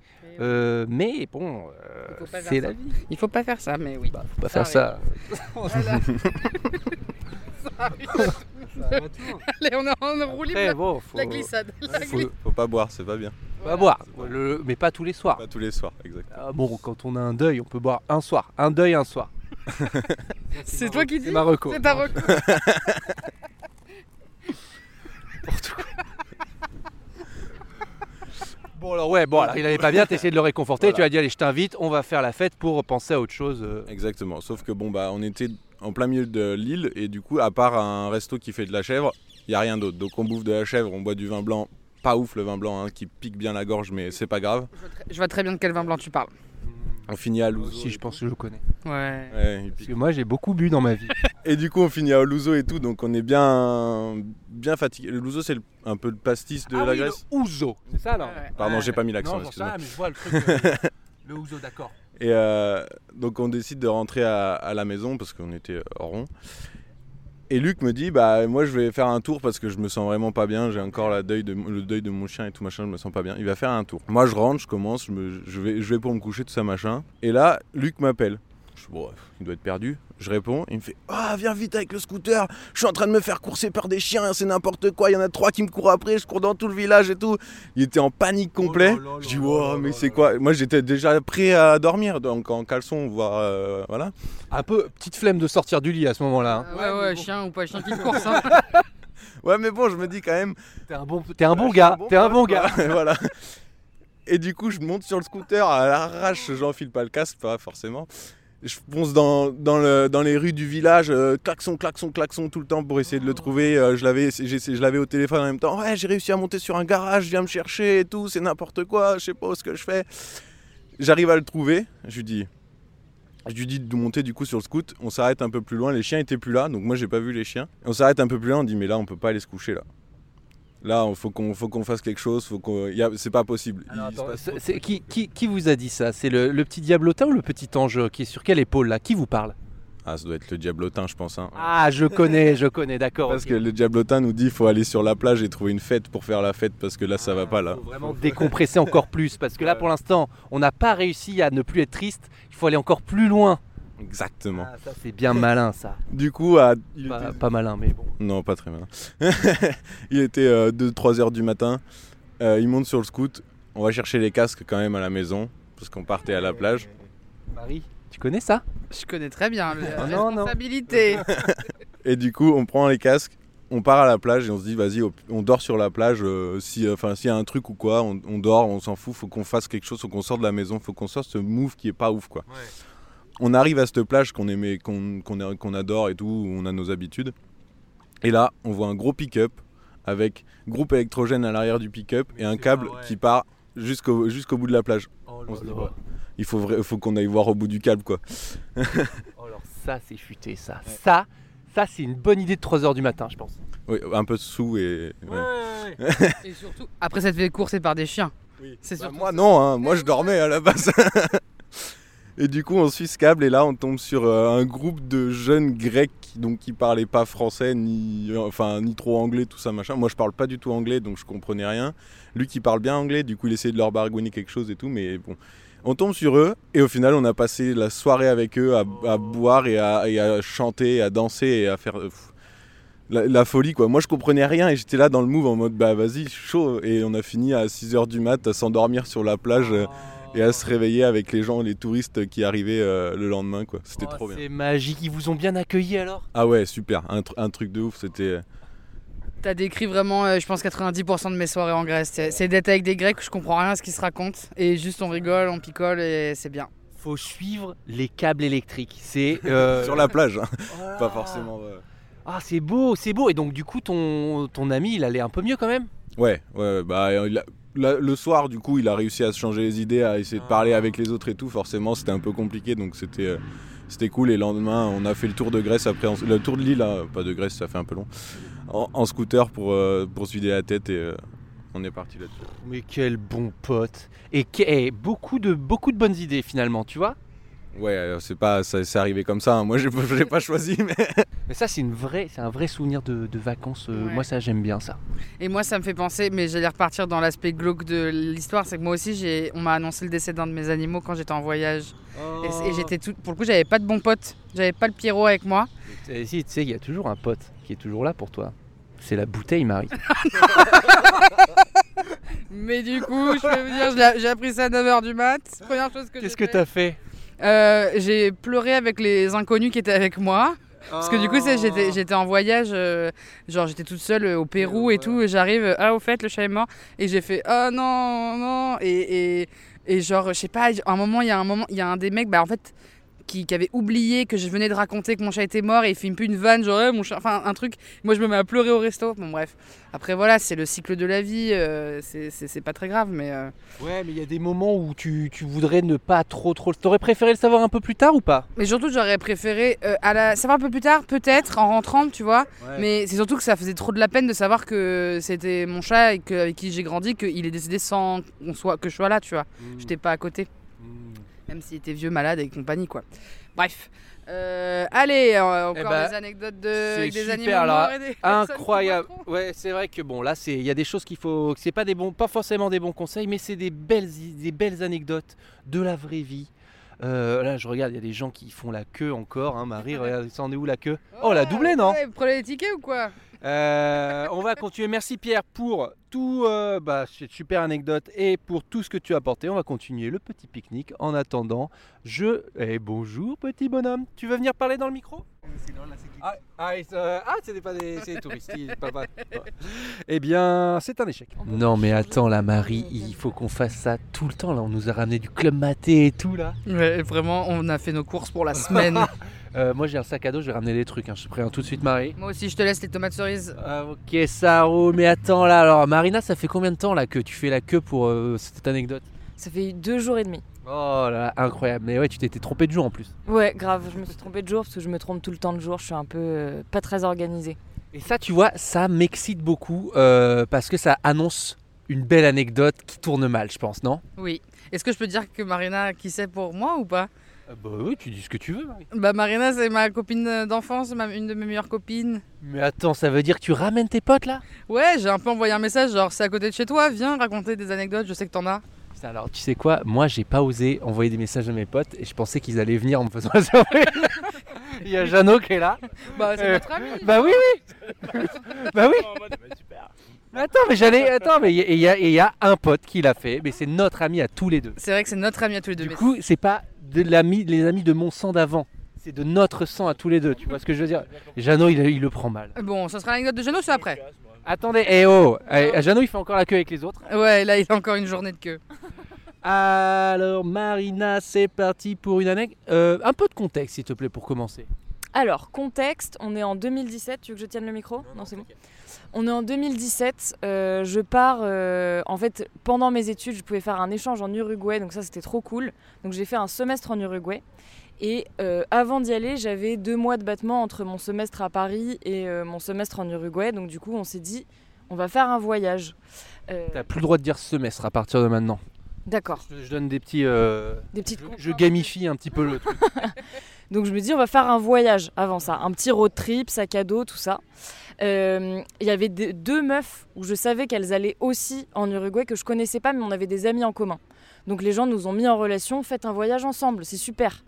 Euh, mais bon, euh, pas c'est la vie. Il faut pas faire ça, mais oui. Bah, faut pas Ça faire ça. Voilà. Ça arrive. Allez, on est en roue libre. Après, bon, faut, La glissade. La faut. Faut pas boire, c'est pas bien. pas boire, le- mais pas tous les soirs. Pas tous les soirs, exact. Ah, bon, quand on a un deuil, on peut boire un soir. Un deuil, un soir. C'est toi qui dis C'est ma reco. C'est ta recours. Bon alors ouais, bon alors il allait pas bien, t'as essayé de le réconforter, Voilà. tu as dit allez je t'invite, on va faire la fête pour penser à autre chose. euh. Exactement. Sauf que bon, bah, on était en plein milieu de l'île et du coup, à part un resto qui fait de la chèvre, il y a rien d'autre. Donc on bouffe de la chèvre, on boit du vin blanc. Pas ouf le vin blanc, hein, qui pique bien la gorge, mais c'est pas grave. Je vois très bien de quel vin blanc tu parles. On finit à Louzo. aussi je pense que je connais. Ouais. Parce que moi j'ai beaucoup bu dans ma vie. Et du coup, on finit à Louzo et tout, donc on est bien, bien fatigué. Le Louzo, c'est le- un peu le pastis de Ah la oui, Grèce. le ouzo, c'est ça Ouais, ouais. Pardon, Ouais. j'ai pas mis l'accent, Non, rien, mais je vois le truc. euh, le ouzo, d'accord. Et euh, donc on décide de rentrer à, la maison parce qu'on était euh, rond. Et Luc me dit bah moi je vais faire un tour parce que je me sens vraiment pas bien, j'ai encore la deuil de, le deuil de mon chien et tout machin, je me sens pas bien. Il va faire un tour. Moi je rentre, je commence, je, vais, je vais pour me coucher tout ça machin. Et là Luc m'appelle. Je bon, il doit être perdu. Je réponds, il me fait ah viens vite avec le scooter. Je suis en train de me faire courser par des chiens, c'est n'importe quoi. Il y en a trois qui me courent après, je cours dans tout le village et tout. Il était en panique complet. Oh je dis wow là mais c'est quoi Moi j'étais déjà prêt à dormir donc en caleçon voire euh, voilà. Un peu petite flemme de sortir du lit à ce moment-là. hein. Ouais, ouais, chien ou pas chien qui te course. hein. Ouais mais bon je me dis quand même T'es un bon, t'es un bon gars, t'es un bon gars. Voilà, voilà. Et du coup, je monte sur le scooter à l'arrache, j'enfile pas le casque, pas forcément. Je fonce dans, dans, le- dans les rues du village, euh, klaxon, klaxon, klaxon tout le temps pour essayer de le trouver. Euh, je l'avais j'ai- je l'avais au téléphone en même temps. Ouais, j'ai réussi à monter sur un garage, viens me chercher et tout, c'est n'importe quoi, je sais pas ce que je fais. J'arrive à le trouver, je lui dis. Je lui dis de monter du coup sur le scoot, on s'arrête un peu plus loin, les chiens étaient plus là, donc moi j'ai pas vu les chiens. On s'arrête un peu plus loin, on dit mais là on peut pas aller se coucher là. Là, il faut qu'on faut qu'on fasse quelque chose, faut qu'on y a- c'est pas possible. Alors, attends, qui, qui, qui vous a dit ça? C'est le, le petit diablotin ou le petit ange qui est sur quelle épaule là? Qui vous parle? Ah, ça doit être le diablotin, je pense. hein. Ah, je connais, je connais, d'accord. Parce que le diablotin nous dit faut aller sur la plage et trouver une fête pour faire la fête parce que là ça va pas là. Faut vraiment décompresser encore plus parce que là pour l'instant on n'a pas réussi à ne plus être triste. Il faut aller encore plus loin. Exactement. Ah, ça c'est bien malin ça. Du coup, à... il Pas, était- pas malin mais bon. non pas très mal. il était 2-3 heures du matin. Euh, il monte sur le scoot. On va chercher les casques quand même à la maison parce qu'on partait à la plage. Marie, tu connais ça? Je connais très bien. La Oh non, non. responsabilité. Et du coup, on prend les casques, on part à la plage et on se dit, vas-y, on dort sur la plage. euh, si, enfin, s'il y a un truc ou quoi, on, on dort, on s'en fout. Faut qu'on fasse quelque chose, faut qu'on sorte de la maison, faut qu'on sorte ce move qui est pas ouf, quoi. On arrive à cette plage qu'on aimait, qu'on qu'on a- qu'on adore et tout, où on a nos habitudes. Et là, on voit un gros pick-up avec groupe électrogène à l'arrière du pick-up et un câble pas qui part jusqu'au jusqu'au bout de la plage. On se dit, ouais, il faut, vrai- faut qu'on aille voir au bout du câble, quoi. Oh, alors ça c'est futé ça. Ça, ça c'est une bonne idée de 3h du matin je pense. Oui, un peu sous et. ouais. Et surtout, après s'être fait courser par des chiens. C'est Bah, moi non, hein, moi je dormais à la base. et du coup on suit ce câble et là on tombe sur euh, un groupe de jeunes grecs donc qui parlaient pas français ni euh, enfin ni trop anglais tout ça machin. Moi je parle pas du tout anglais donc je comprenais rien. Lui qui parle bien anglais du coup il essayait de leur baragouiner quelque chose et tout mais bon. On tombe sur eux et au final on a passé la soirée avec eux à, boire et à, chanter, à danser et à faire euh, la, folie quoi. Moi je comprenais rien et j'étais là dans le move en mode bah vas-y chaud et on a fini à 6h du mat à s'endormir sur la plage et à se réveiller avec les gens, les touristes qui arrivaient euh, le lendemain quoi. C'était Oh, trop bien. C'est magique, ils vous ont bien accueilli alors? Ah ouais super, un, tr- un truc de ouf, c'était... T'as décrit vraiment, euh, je pense, 90% de mes soirées en Grèce. C'est d'être avec des Grecs, je comprends rien à ce qui se raconte. Et juste on rigole, on picole et c'est bien. Faut suivre les câbles électriques. C'est euh, Sur la plage, hein. Pas forcément... ouais. Ah c'est beau, c'est beau. Et donc du coup ton, ton ami il allait un peu mieux quand même? Ouais, ouais, bah euh, il a- la- le soir du coup il a réussi à se changer les idées, à essayer de parler avec les autres et tout. Forcément c'était un peu compliqué donc c'était euh, c'était cool. Et le lendemain on a fait le tour de Grèce après, en- le tour de l'île, hein, pas de Grèce, ça fait un peu long, en, en scooter pour, euh, pour se vider la tête et euh, on est parti là-dessus. Mais quel bon pote. Et, que- et beaucoup, de, beaucoup de bonnes idées finalement, tu vois Ouais, c'est pas, ça c'est arrivé comme ça. hein. Moi j'ai pas- j'ai pas choisi mais. Mais ça c'est une vraie, c'est un vrai souvenir de, de vacances. euh, Ouais. Moi ça j'aime bien ça. Et moi, ça me fait penser, mais j'allais repartir dans l'aspect glauque de l'histoire, c'est que moi aussi, j'ai, on m'a annoncé le décès d'un de mes animaux quand j'étais en voyage. Et, et j'étais tout, pour le coup, j'avais pas de bon pote, j'avais pas le Pierrot avec moi. Et si, tu sais, il y a toujours un pote qui est toujours là pour toi. C'est la bouteille Marie. Mais du coup, je vais vous dire, j'ai appris ça à 9h du mat. Première chose que Qu'est-ce j'ai que fait. t'as fait? Euh, J'ai pleuré avec les inconnus qui étaient avec moi. Parce que du coup, c'est- j'étais, j'étais en voyage, euh, genre j'étais toute seule euh, au Pérou et tout, et j'arrive, ah au fait, le chat est mort, et j'ai fait, ah non, non, et, et, et genre, je sais pas, à un moment, il y a un moment, il y a un des mecs, bah en fait, qui, qui avait oublié que je venais de raconter que mon chat était mort, et il fait une peu une vanne, genre, Eh, mon chat, enfin un truc, moi je me mets à pleurer au resto, bon bref. Après voilà, c'est le cycle de la vie, euh, c'est, pas très grave, mais... euh, Ouais, mais il y a des moments où tu, tu voudrais ne pas trop trop. T'aurais préféré le savoir un peu plus tard ou pas? Mais surtout, j'aurais préféré euh, à la... savoir un peu plus tard, peut-être, en rentrant, tu vois. Mais c'est surtout que ça faisait trop de la peine de savoir que c'était mon chat et que, avec qui j'ai grandi, qu'il est décédé sans soit, que je sois là, tu vois. Hmm. J'étais pas à côté, même s'il était vieux, malade et compagnie, quoi. Bref. Euh, allez, euh, encore Eh ben, des anecdotes de avec des animaux morts et des Incroyable. Ouais, c'est vrai que bon, là, c'est il y a des choses qu'il faut. C'est pas des bons, pas forcément des bons conseils, mais c'est des belles, des belles anecdotes de la vraie vie. Euh, là, je regarde, il y a des gens qui font la queue encore. Hein, Marie, regarde, ça en est où la queue? Oh, la doublée, non? Ouais, Prenez les tickets ou quoi? Euh, On va continuer. Merci Pierre pour tout, euh, bah, cette super anecdote et pour tout ce que tu as apporté. On va continuer le petit pique-nique. En attendant, je. Eh, bonjour, petit bonhomme. Tu veux venir parler dans le micro? Ah, ah, euh, ah, c'était pas des, c'est des touristes. ils- pas- pas- Eh bien, c'est un échec. Non, mais attends, la Marie, il faut qu'on fasse ça tout le temps. Là, on nous a ramené du club maté et tout là. Ouais, vraiment, on a fait nos courses pour la semaine. Euh, moi, j'ai un sac à dos. Je vais ramener des trucs. hein. Je te préviens tout de suite, Marie. Moi aussi, je te laisse les tomates cerises. Ah, ok, ça roule. Mais attends là. Alors, Marina, ça fait combien de temps là que tu fais la queue pour euh, cette anecdote? Ça fait deux jours et demi. Oh là, incroyable. Mais ouais, tu t'étais trompé de jour en plus. Ouais, grave, je me suis trompée de jour parce que je me trompe tout le temps de jour, je suis un peu euh, pas très organisée. Et ça, tu vois, ça m'excite beaucoup euh, parce que ça annonce une belle anecdote qui tourne mal, je pense, non? Oui. Est-ce que je peux dire que Marina, qui c'est pour moi ou pas? Bah oui, tu dis ce que tu veux, Marie. Bah Marina, c'est ma copine d'enfance, une de mes meilleures copines. Mais attends, ça veut dire que tu ramènes tes potes là? Ouais, j'ai un peu envoyé un message, genre c'est à côté de chez toi, viens raconter des anecdotes, je sais que t'en as. Alors, tu sais quoi? Moi, j'ai pas osé envoyer des messages à mes potes et je pensais qu'ils allaient venir en me faisant la surprise. Il y a Jeannot qui est là. Bah c'est Euh, notre ami. Bah oui, oui Bah oui Mais Attends, mais j'allais. Attends, mais il y, a- il y a- il y a un pote qui l'a fait, mais c'est notre ami à tous les deux. C'est vrai que c'est notre ami à tous les deux. Du mais coup, c'est pas de l'ami, les amis de mon sang d'avant. C'est de notre sang à tous les deux. Tu vois ce que je veux dire? Jeannot, il, il le prend mal. Bon, ça sera l'anecdote de Jeannot, c'est après. Attendez, eh oh eh, Jeannot, il fait encore la queue avec les autres. Ouais, là il a encore une journée de queue. Alors, Marina, c'est parti pour une anecdote. Euh, un peu de contexte, s'il te plaît, pour commencer. Alors, contexte, on est en 2017, tu veux que je tienne le micro Non, c'est bon. On est en 2017, euh, je pars, euh, en fait, pendant mes études, je pouvais faire un échange en Uruguay, donc ça c'était trop cool. Donc j'ai fait un semestre en Uruguay. Et euh, avant d'y aller, j'avais deux mois de battement entre mon semestre à Paris et euh, mon semestre en Uruguay. Donc du coup, on s'est dit, on va faire un voyage. Euh, T'as plus le droit de dire semestre à partir de maintenant. D'accord. Je, je donne des petits. euh, Des petites je, je gamifie un petit peu le truc. Donc je me dis on va faire un voyage avant ça, un petit road trip, sac à dos, tout ça. Il y avait des- deux meufs où je savais qu'elles allaient aussi en Uruguay que je connaissais pas, mais on avait des amis en commun. Donc les gens nous ont mis en relation, faites un voyage ensemble, c'est super.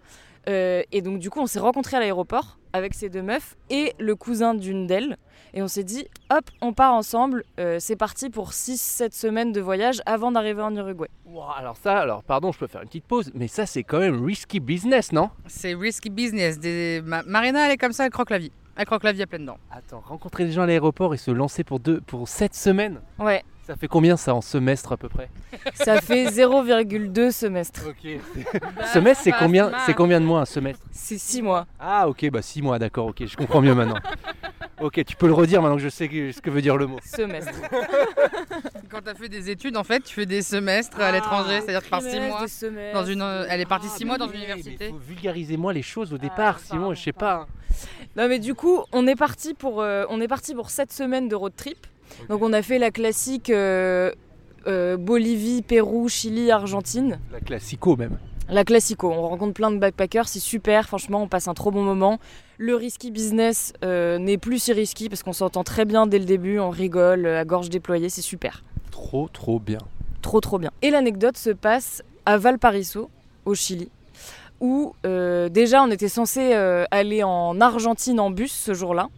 Euh, et donc du coup on s'est rencontrés à l'aéroport avec ces deux meufs et le cousin d'une d'elles. Et on s'est dit, hop, on part ensemble, euh, c'est parti pour 6-7 semaines de voyage avant d'arriver en Uruguay. Ouah, alors ça, alors pardon, je peux faire une petite pause, mais ça c'est quand même risky business, non? C'est risky business. Des... Ma- Marina, elle est comme ça, elle croque la vie. Elle croque la vie à pleines dents. Attends, rencontrer des gens à l'aéroport et se lancer pour deux, pour 7 semaines, Ouais, ça fait combien ça en semestre à peu près? Ça fait 0,2 semestres. Ok. semestre, c'est combien, c'est combien de mois un semestre? C'est 6 mois. Ah ok, bah 6 mois, d'accord, ok, je comprends mieux maintenant. ok, tu peux le redire maintenant que je sais ce que veut dire le mot. Semestre. Quand t'as fait des études, en fait, tu fais des semestres à l'étranger, c'est-à-dire que par six Trimestre, mois. des semestres. Dans une, euh, elle est partie Ah, 6 mois dans une université. vulgariser-moi les choses au départ, sinon pardon, je sais pas. Non mais du coup, on est parti pour euh, on est parti pour 7 semaines de road trip. Donc on a fait la classique euh, euh, Bolivie, Pérou, Chili, Argentine. La classico même. La classico, on rencontre plein de backpackers, c'est super, franchement on passe un trop bon moment. Le risky business euh, n'est plus si risky parce qu'on s'entend très bien dès le début, on rigole à gorge déployée, c'est super. Trop trop bien. Trop trop bien. Et l'anecdote se passe à Valparaiso, au Chili, où euh, déjà on était censé euh, aller en Argentine en bus ce jour-là.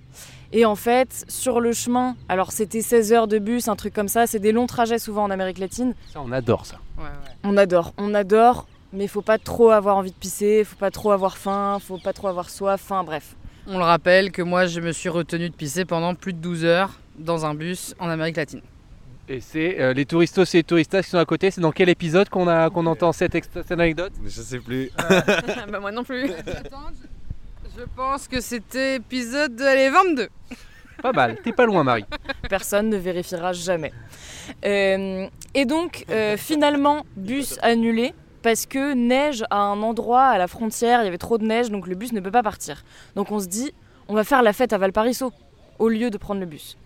Et en fait, sur le chemin, alors c'était 16 heures de bus, un truc comme ça, c'est des longs trajets souvent en Amérique latine. Ça on adore ça. Ouais, ouais. On adore, on adore, mais faut pas trop avoir envie de pisser, faut pas trop avoir faim, faut pas trop avoir soif, enfin bref. On le rappelle que moi, je me suis retenu de pisser pendant plus de 12 heures dans un bus en Amérique latine. Et c'est euh, les touristos et les touristas qui sont à côté. C'est dans quel épisode qu'on a qu'on entend cette, ex- cette anecdote? Je sais plus. bah moi non plus. Je, pense que c'était épisode allez, 22. Pas mal. T'es pas loin, Marie. Personne ne vérifiera jamais. Euh, et donc, euh, finalement, bus annulé parce que neige à un endroit à la frontière, il y avait trop de neige, donc le bus ne peut pas partir. Donc on se dit, on va faire la fête à Valparaiso au lieu de prendre le bus.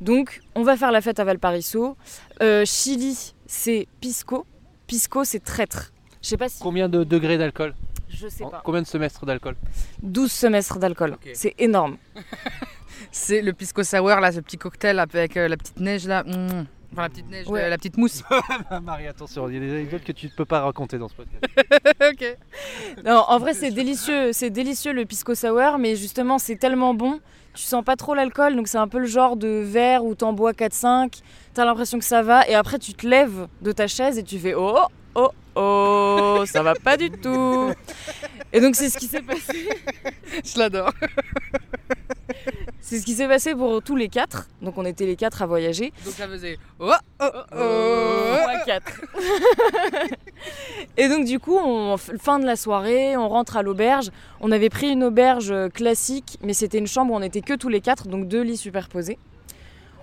Donc, on va faire la fête à Valparaiso. Euh, Chili, c'est pisco. Pisco, c'est traître. Je sais pas si. Combien de degrés d'alcool? Je sais pas. Combien de semestres d'alcool 12 semestres d'alcool. C'est énorme. C'est le pisco sour, là, ce petit cocktail avec euh, la petite neige là. Mmh. Enfin, la petite neige, Ouais. euh, la petite mousse. Marie, attention, il y a des anecdotes que tu ne peux pas raconter dans ce podcast. ok. Non, en vrai, c'est délicieux. C'est délicieux le pisco sour, mais justement, c'est tellement bon. Tu sens pas trop l'alcool, donc c'est un peu le genre de verre où t'en bois 4-5. T'as l'impression que ça va, et après, tu te lèves de ta chaise et tu fais Oh, oh, oh, ça va pas du tout. Et donc, c'est ce qui s'est passé. Je l'adore. C'est ce qui s'est passé pour tous les quatre. Donc, on était les quatre à voyager. Donc ça faisait oh oh oh. Moi, quatre. Et donc du coup, on, fin de la soirée, on rentre à l'auberge. On avait pris une auberge euh, classique, mais c'était une chambre où on était que tous les quatre, donc deux lits superposés.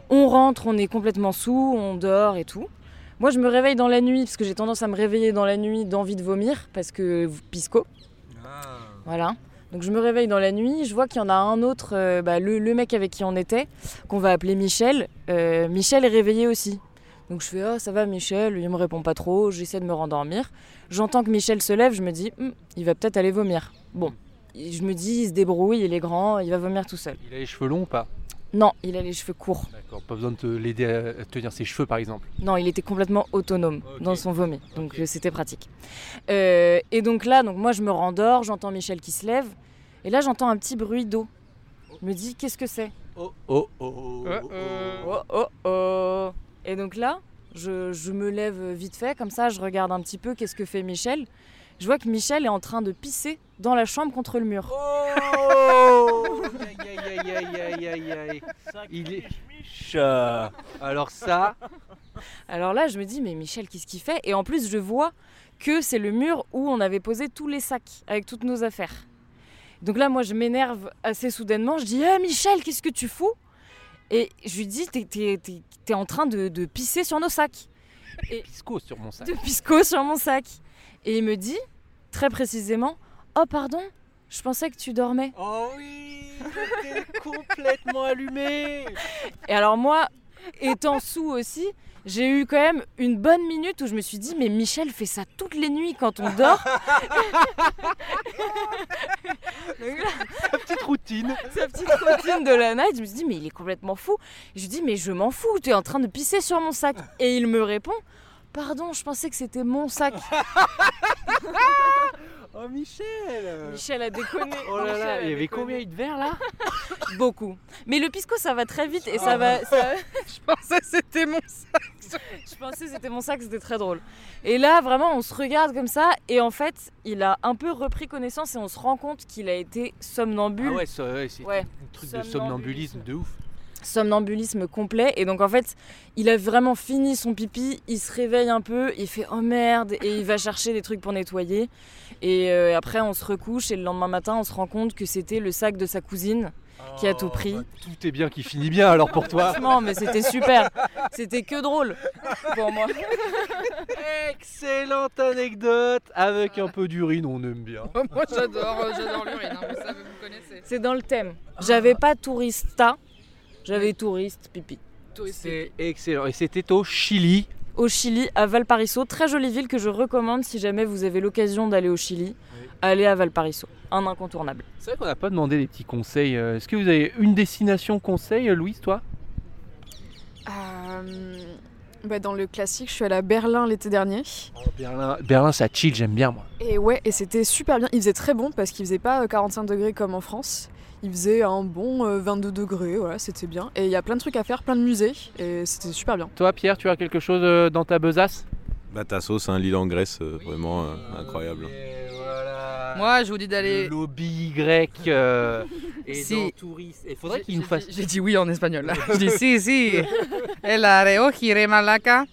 On rentre, on est complètement sous, on dort et tout. Moi, je me réveille dans la nuit, parce que j'ai tendance à me réveiller dans la nuit d'envie de vomir, parce que pisco. Voilà. Donc je me réveille dans la nuit, je vois qu'il y en a un autre, euh, bah, le, le mec avec qui on était, qu'on va appeler Michel. Euh, Michel est réveillé aussi. Donc je fais ah ça va Michel, il me répond pas trop, j'essaie de me rendormir. J'entends que Michel se lève, je me dis Hum, il va peut-être aller vomir. Bon, Et je me dis il se débrouille, il est grand, il va vomir tout seul. Il a les cheveux longs ou pas? Non, il a les cheveux courts. D'accord, pas besoin de l'aider à tenir ses cheveux par exemple. Non, il était complètement autonome dans son vomi, donc euh, c'était pratique. Euh, et donc là, donc moi je me rendors, j'entends Michel qui se lève, et là j'entends un petit bruit d'eau. Je me dis qu'est-ce que c'est? Oh oh oh. Oh oh oh Et donc là, je, je me lève vite fait, comme ça, je regarde un petit peu qu'est-ce que fait Michel. Je vois que Michel est en train de pisser dans la chambre contre le mur. Oh Aïe aïe aïe aïe aïe aïe Il est. Alors ça, Alors là, je me dis, mais Michel, qu'est-ce qu'il fait? Et en plus, je vois que c'est le mur où on avait posé tous les sacs avec toutes nos affaires. Donc là, moi, je m'énerve assez soudainement. Je dis, Eh, Michel, qu'est-ce que tu fous? Et je lui dis, t'es, t'es- t'es- t'es en train de, de pisser sur nos sacs. pisco sur mon sac. de pisco sur mon sac. Et il me dit, très précisément, Oh, pardon, je pensais que tu dormais. Oh oui, t'es complètement allumé. Et alors, moi, étant sous aussi, j'ai eu quand même une bonne minute où je me suis dit, mais Michel fait ça toutes les nuits quand on dort. Là, Petite routine. sa petite routine de la night, je me suis dit, mais il est complètement fou. Je lui dis, mais je m'en fous, tu es en train de pisser sur mon sac. Et il me répond, pardon, je pensais que c'était mon sac. Oh Michel. Michel a déconné. Oh là Michel là, il y avait combien de verres là Beaucoup. Mais le pisco, ça va très vite et ça va. ça- Je pensais que c'était mon sac. Je pensais que c'était mon sac, c'était très drôle. Et là, vraiment, on se regarde comme ça et en fait, il a un peu repris connaissance et on se rend compte qu'il a été somnambule. Ah ouais, ça, ouais, c'est Ouais. un truc de somnambulisme de ouf. Somnambulisme complet. Et donc en fait, il a vraiment fini son pipi, il se réveille un peu, il fait oh merde, et il va chercher des trucs pour nettoyer. Et euh, après, on se recouche et le lendemain matin, on se rend compte que c'était le sac de sa cousine qui a tout pris. bah, tout est bien qui finit bien alors pour toi. Franchement, mais c'était super. C'était que drôle pour moi. Excellente anecdote avec un peu d'urine, on aime bien. Moi j'adore, euh, j'adore l'urine, hein, vous savez, vous connaissez. C'est dans le thème. J'avais pas tourista, j'avais touriste pipi. C'est excellent. Et c'était au Chili. Au Chili, à Valparaiso, très jolie ville que je recommande si jamais vous avez l'occasion d'aller au Chili. Allez à Valparaiso, un incontournable. C'est vrai qu'on n'a pas demandé des petits conseils. Euh, Est-ce que vous avez une destination conseil, euh, Louise, toi? Euh, bah, dans le classique, je suis allée à Berlin l'été dernier. Berlin, Berlin, ça chill, j'aime bien moi. Et ouais, et c'était super bien. Il faisait très bon parce qu'il faisait pas euh, 45 degrés comme en France. Il faisait un bon euh, 22 degrés, voilà, c'était bien. Et il y a plein de trucs à faire, plein de musées, et c'était super bien. Toi, Pierre, tu as quelque chose euh, dans ta besace? Bah, ta sauce, un l'île en Grèce, euh, vraiment euh, incroyable. Et voilà. Moi je vous dis d'aller. Le lobby grec. euh, Et Si. touriste, il faudrait J'ai- qu'il nous fasse. dit- J'ai dit oui en espagnol là. Je dis si, si. El areo gire malaca.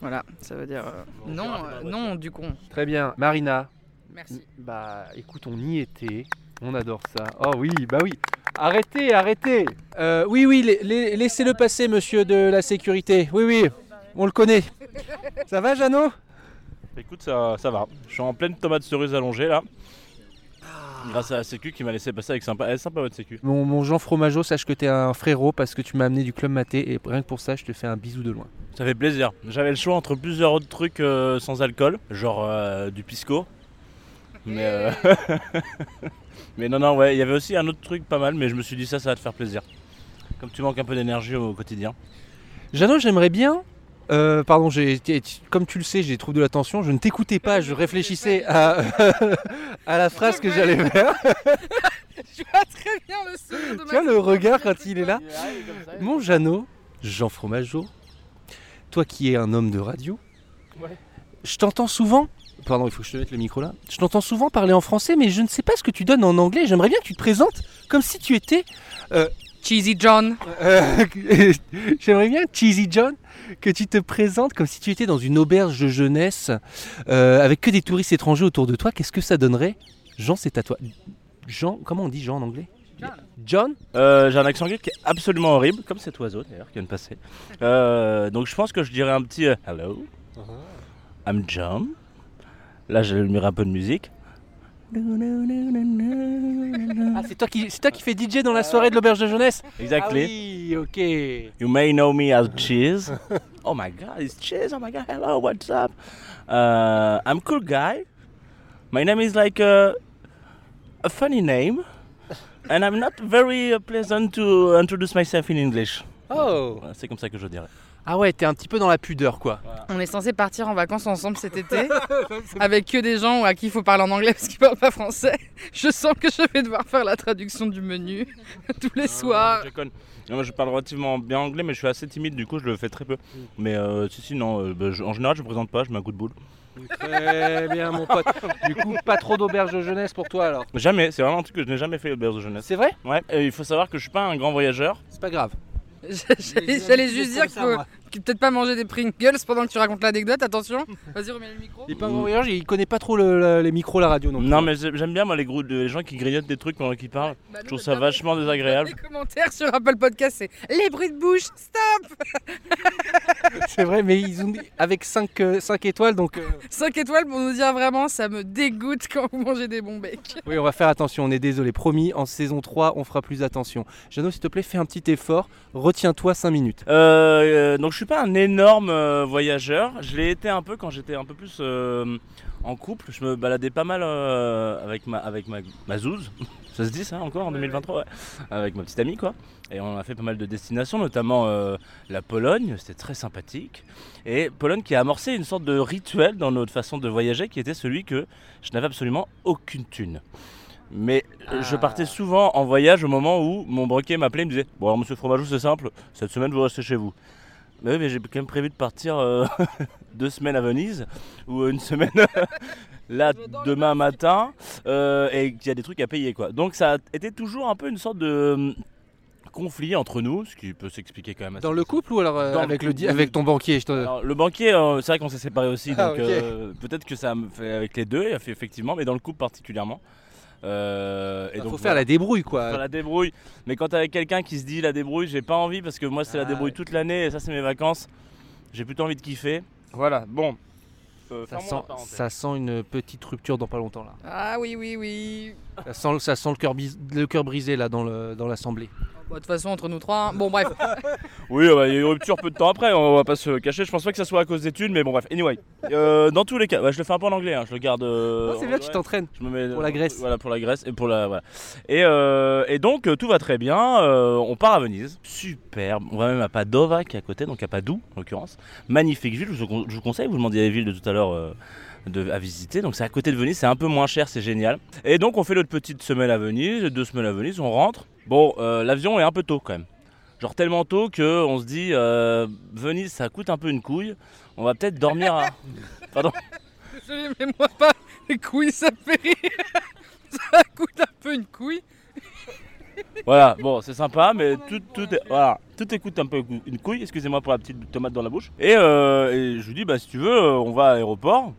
Voilà, ça veut dire euh, non, euh, non du con. Très bien, Marina. Merci. Bah écoute, on y était. On adore ça. Oh oui, bah oui. Arrêtez, arrêtez. Euh, oui, oui, la- la- laissez-le passer, monsieur de la sécurité. Oui, oui, on le connaît. Ça va, Jeannot? Écoute, ça, ça va. Je suis en pleine tomate cerise allongée là. Grâce à la sécu qui m'a laissé passer avec sympa. Elle est sympa votre sécu. mon, mon Jean Fromageau, sache que t'es un frérot parce que tu m'as amené du club maté et rien que pour ça, je te fais un bisou de loin. Ça fait plaisir. J'avais le choix entre plusieurs autres trucs euh, sans alcool, genre euh, du pisco. Mais, euh, mais non, non, ouais, il y avait aussi un autre truc pas mal, mais je me suis dit ça, ça va te faire plaisir. Comme tu manques un peu d'énergie au quotidien. Jeannot, j'aimerais bien. euh, pardon, j'ai, comme tu le sais, j'ai trouvé de l'attention. Je ne t'écoutais pas, je réfléchissais à, à la phrase que j'allais faire. Je vois très bien le sourire de Tu vois le regard quand il est là Mon Jeannot, Jean Fromageau, toi qui es un homme de radio, je t'entends souvent. Pardon, il faut que je te mette le micro là. Je t'entends souvent parler en français, mais je ne sais pas ce que tu donnes en anglais. J'aimerais bien que tu te présentes comme si tu étais. Cheesy John. euh, J'aimerais bien, Cheesy John, que tu te présentes comme si tu étais dans une auberge de jeunesse euh, avec que des touristes étrangers autour de toi. Qu'est-ce que ça donnerait? Jean, c'est à toi. Jean, comment on dit Jean en anglais? John Euh, J'ai un accent grec qui est absolument horrible, comme cet oiseau d'ailleurs qui vient de passer. Euh, donc je pense que je dirais un petit euh, Hello, I'm John. Là, j'allumerai un peu de musique. Ah, c'est toi, qui, c'est toi qui fais DJ dans la soirée de l'auberge de jeunesse? Exactly. Ah oui, ok. You may know me as Cheese. oh my god, it's Cheese. Oh my god, hello, what's up? Uh, I'm cool guy. My name is like a, a funny name. And I'm not very uh, pleasant to introduce myself in English. Oh C'est comme ça que je dirais. Ah ouais, t'es un petit peu dans la pudeur, quoi. On est censé partir en vacances ensemble cet été avec que des gens à qui il faut parler en anglais parce qu'ils parlent pas français. Je sens que je vais devoir faire la traduction du menu tous les soirs. Je déconne. Non, moi, je parle relativement bien anglais, mais je suis assez timide, du coup, je le fais très peu. Mais euh, si, si, non, euh, bah, je- en général, je me présente pas, je mets un coup de boule. Très bien, mon pote. Du coup, pas trop d'auberge de jeunesse pour toi, alors Jamais, c'est vraiment un truc que je n'ai jamais fait au de jeunesse. C'est vrai? Ouais, il faut savoir que je suis pas un grand voyageur. C'est pas grave. J'allais juste dire faut peut-être pas manger des Pringles pendant que tu racontes l'anecdote. Attention, vas-y, remets le micro. Il est pas un grand voyageur, il connaît pas trop le- le- les micros, la radio non plus. Non, mais j'ai- j'aime bien moi les, groupes de- les gens qui grignotent des trucs pendant qu'ils parlent. Bah, Je trouve ça vachement désagréable. Les commentaires sur Apple Podcast, c'est les bruits de bouche, stop C'est vrai, mais ils ont dit avec 5, étoiles, donc... euh, 5 étoiles pour nous dire vraiment, ça me dégoûte quand vous mangez des bons becs. Oui, on va faire attention, on est désolé. Promis, en saison 3, on fera plus attention. Jeannot, s'il te plaît, fais un petit effort. Retiens-toi 5 minutes. Euh, euh, donc je suis pas un énorme euh, voyageur. Je l'ai été un peu quand j'étais un peu plus euh, en couple. Je me baladais pas mal euh, avec ma avec ma, ma zouze. Ça se dit ça encore en 2023 ouais. Avec ma petite amie quoi. Et on a fait pas mal de destinations, notamment la Pologne. C'était très sympathique. Et Pologne qui a amorcé une sorte de rituel dans notre façon de voyager, qui était celui que je n'avais absolument aucune thune. Mais je partais souvent en voyage au moment où mon banquier m'appelait et me disait Bon, alors, monsieur Fromageau, c'est simple, cette semaine vous restez chez vous. Mais oui, mais j'ai quand même prévu de partir euh, deux semaines à Venise ou une semaine là demain matin euh, et qu'il y a des trucs à payer quoi. Donc ça a été toujours un peu une sorte de hum, conflit entre nous, ce qui peut s'expliquer quand même. assez Dans le couple ou alors euh, le avec, le, avec ton banquier je te- alors, le banquier, euh, c'est vrai qu'on s'est séparés aussi, donc Ah, euh, peut-être que ça me fait avec les deux, effectivement, mais dans le couple particulièrement. Euh, et donc, faut faire voilà. la débrouille, Faire quoi. la débrouille. Mais quand avec quelqu'un qui se dit la débrouille, j'ai pas envie parce que moi c'est la Ah, débrouille ouais. toute l'année et ça c'est mes vacances. J'ai plutôt envie de kiffer. Voilà, bon. Euh, sent, ça sent une petite rupture dans pas longtemps là. Ah oui, oui, oui. Ça sent, ça sent le cœur bis- le cœur brisé là dans le- dans l'assemblée. Bon, De toute façon, entre nous trois. hein. Bon, bref. Oui, bah, il y a eu une rupture peu de temps après, on va pas se cacher. Je pense pas que ça soit à cause d'études, mais bon, bref. Anyway, Euh, dans tous les cas, ouais, je le fais un peu en anglais, hein, je le garde. euh, Oh, c'est en- bien, tu t'entraînes. Je me mets Pour la Grèce. Voilà, pour la Grèce et pour la voilà. Et, euh, et donc euh, tout va très bien. euh, on part à Venise, superbe. On va même à Padova qui est à côté, donc à Padoue en l'occurrence. Magnifique ville. Je vous, je vous conseille. Vous demandiez les villes de tout à l'heure. De- à visiter, donc c'est à côté de Venise, c'est un peu moins cher, c'est génial. Et donc on fait notre petite semaine à Venise, deux semaines à Venise, on rentre. Bon, euh, l'avion est un peu tôt quand même. Genre tellement tôt que on se dit euh, Venise ça coûte un peu une couille. On va peut-être dormir à. Pardon. Désolé, mais moi pas. Les couilles, ça fait rire. Ça coûte un peu une couille. Voilà, bon, c'est sympa, mais tout, tout, est- voilà, tout écoute un peu une couille, excusez-moi pour la petite tomate dans la bouche. Et, euh, et je lui dis, bah si tu veux, on va à l'aéroport,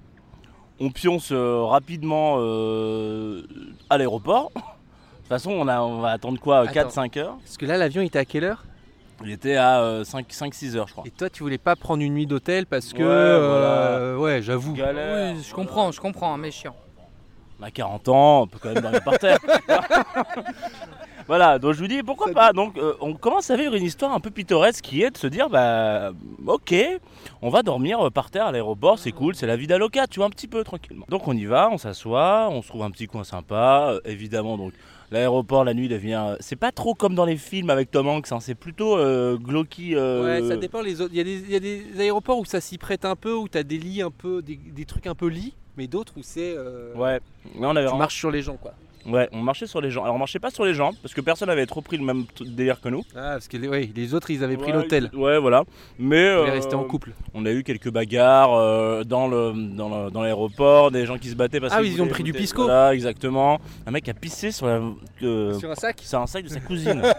on pionce euh, rapidement euh, à l'aéroport. De toute façon, on, a, on va attendre quoi Attends. 4-5 heures Parce que là, l'avion, il était à quelle heure? Il était à 5-6 heures, je crois. Et toi, tu voulais pas prendre une nuit d'hôtel parce que. Ouais, euh, ouais, j'avoue. Galère. Oui, je comprends, je comprends, mais chiant. On a 40 ans, on peut quand même dormir par terre. voilà, donc je lui dis pourquoi pas. Donc euh, on commence à vivre une histoire un peu pittoresque qui est de se dire bah ok, on va dormir par terre à l'aéroport, c'est cool, c'est la vie d'Aloca, tu vois, un petit peu tranquillement. Donc on y va, on s'assoit, on se trouve un petit coin sympa, euh, évidemment donc. L'aéroport la nuit devient. euh, C'est pas trop comme dans les films avec Tom Hanks, hein, c'est plutôt euh, euh, Ouais, ça dépend les autres. Il y, a des- il y a des aéroports où ça s'y prête un peu, où t'as des lits un peu, des, des trucs un peu lits, mais d'autres où c'est. euh, Ouais, Là, on avait Tu marches sur les gens, quoi. Ouais, on marchait sur les gens. Alors on marchait pas sur les gens parce que personne n'avait trop pris le même délire que nous. Ah, parce que les, ouais, les autres, ils avaient pris Ouais, l'hôtel. Ouais, voilà. Mais Ils voulaient euh, rester en couple. On a eu quelques bagarres euh, dans le dans le- dans l'aéroport, des gens qui se battaient parce Ah qu'ils oui, ils ont pris du pisco. Voilà, exactement. Un mec a pissé sur la euh, Sur un sac sur un sac de sa cousine.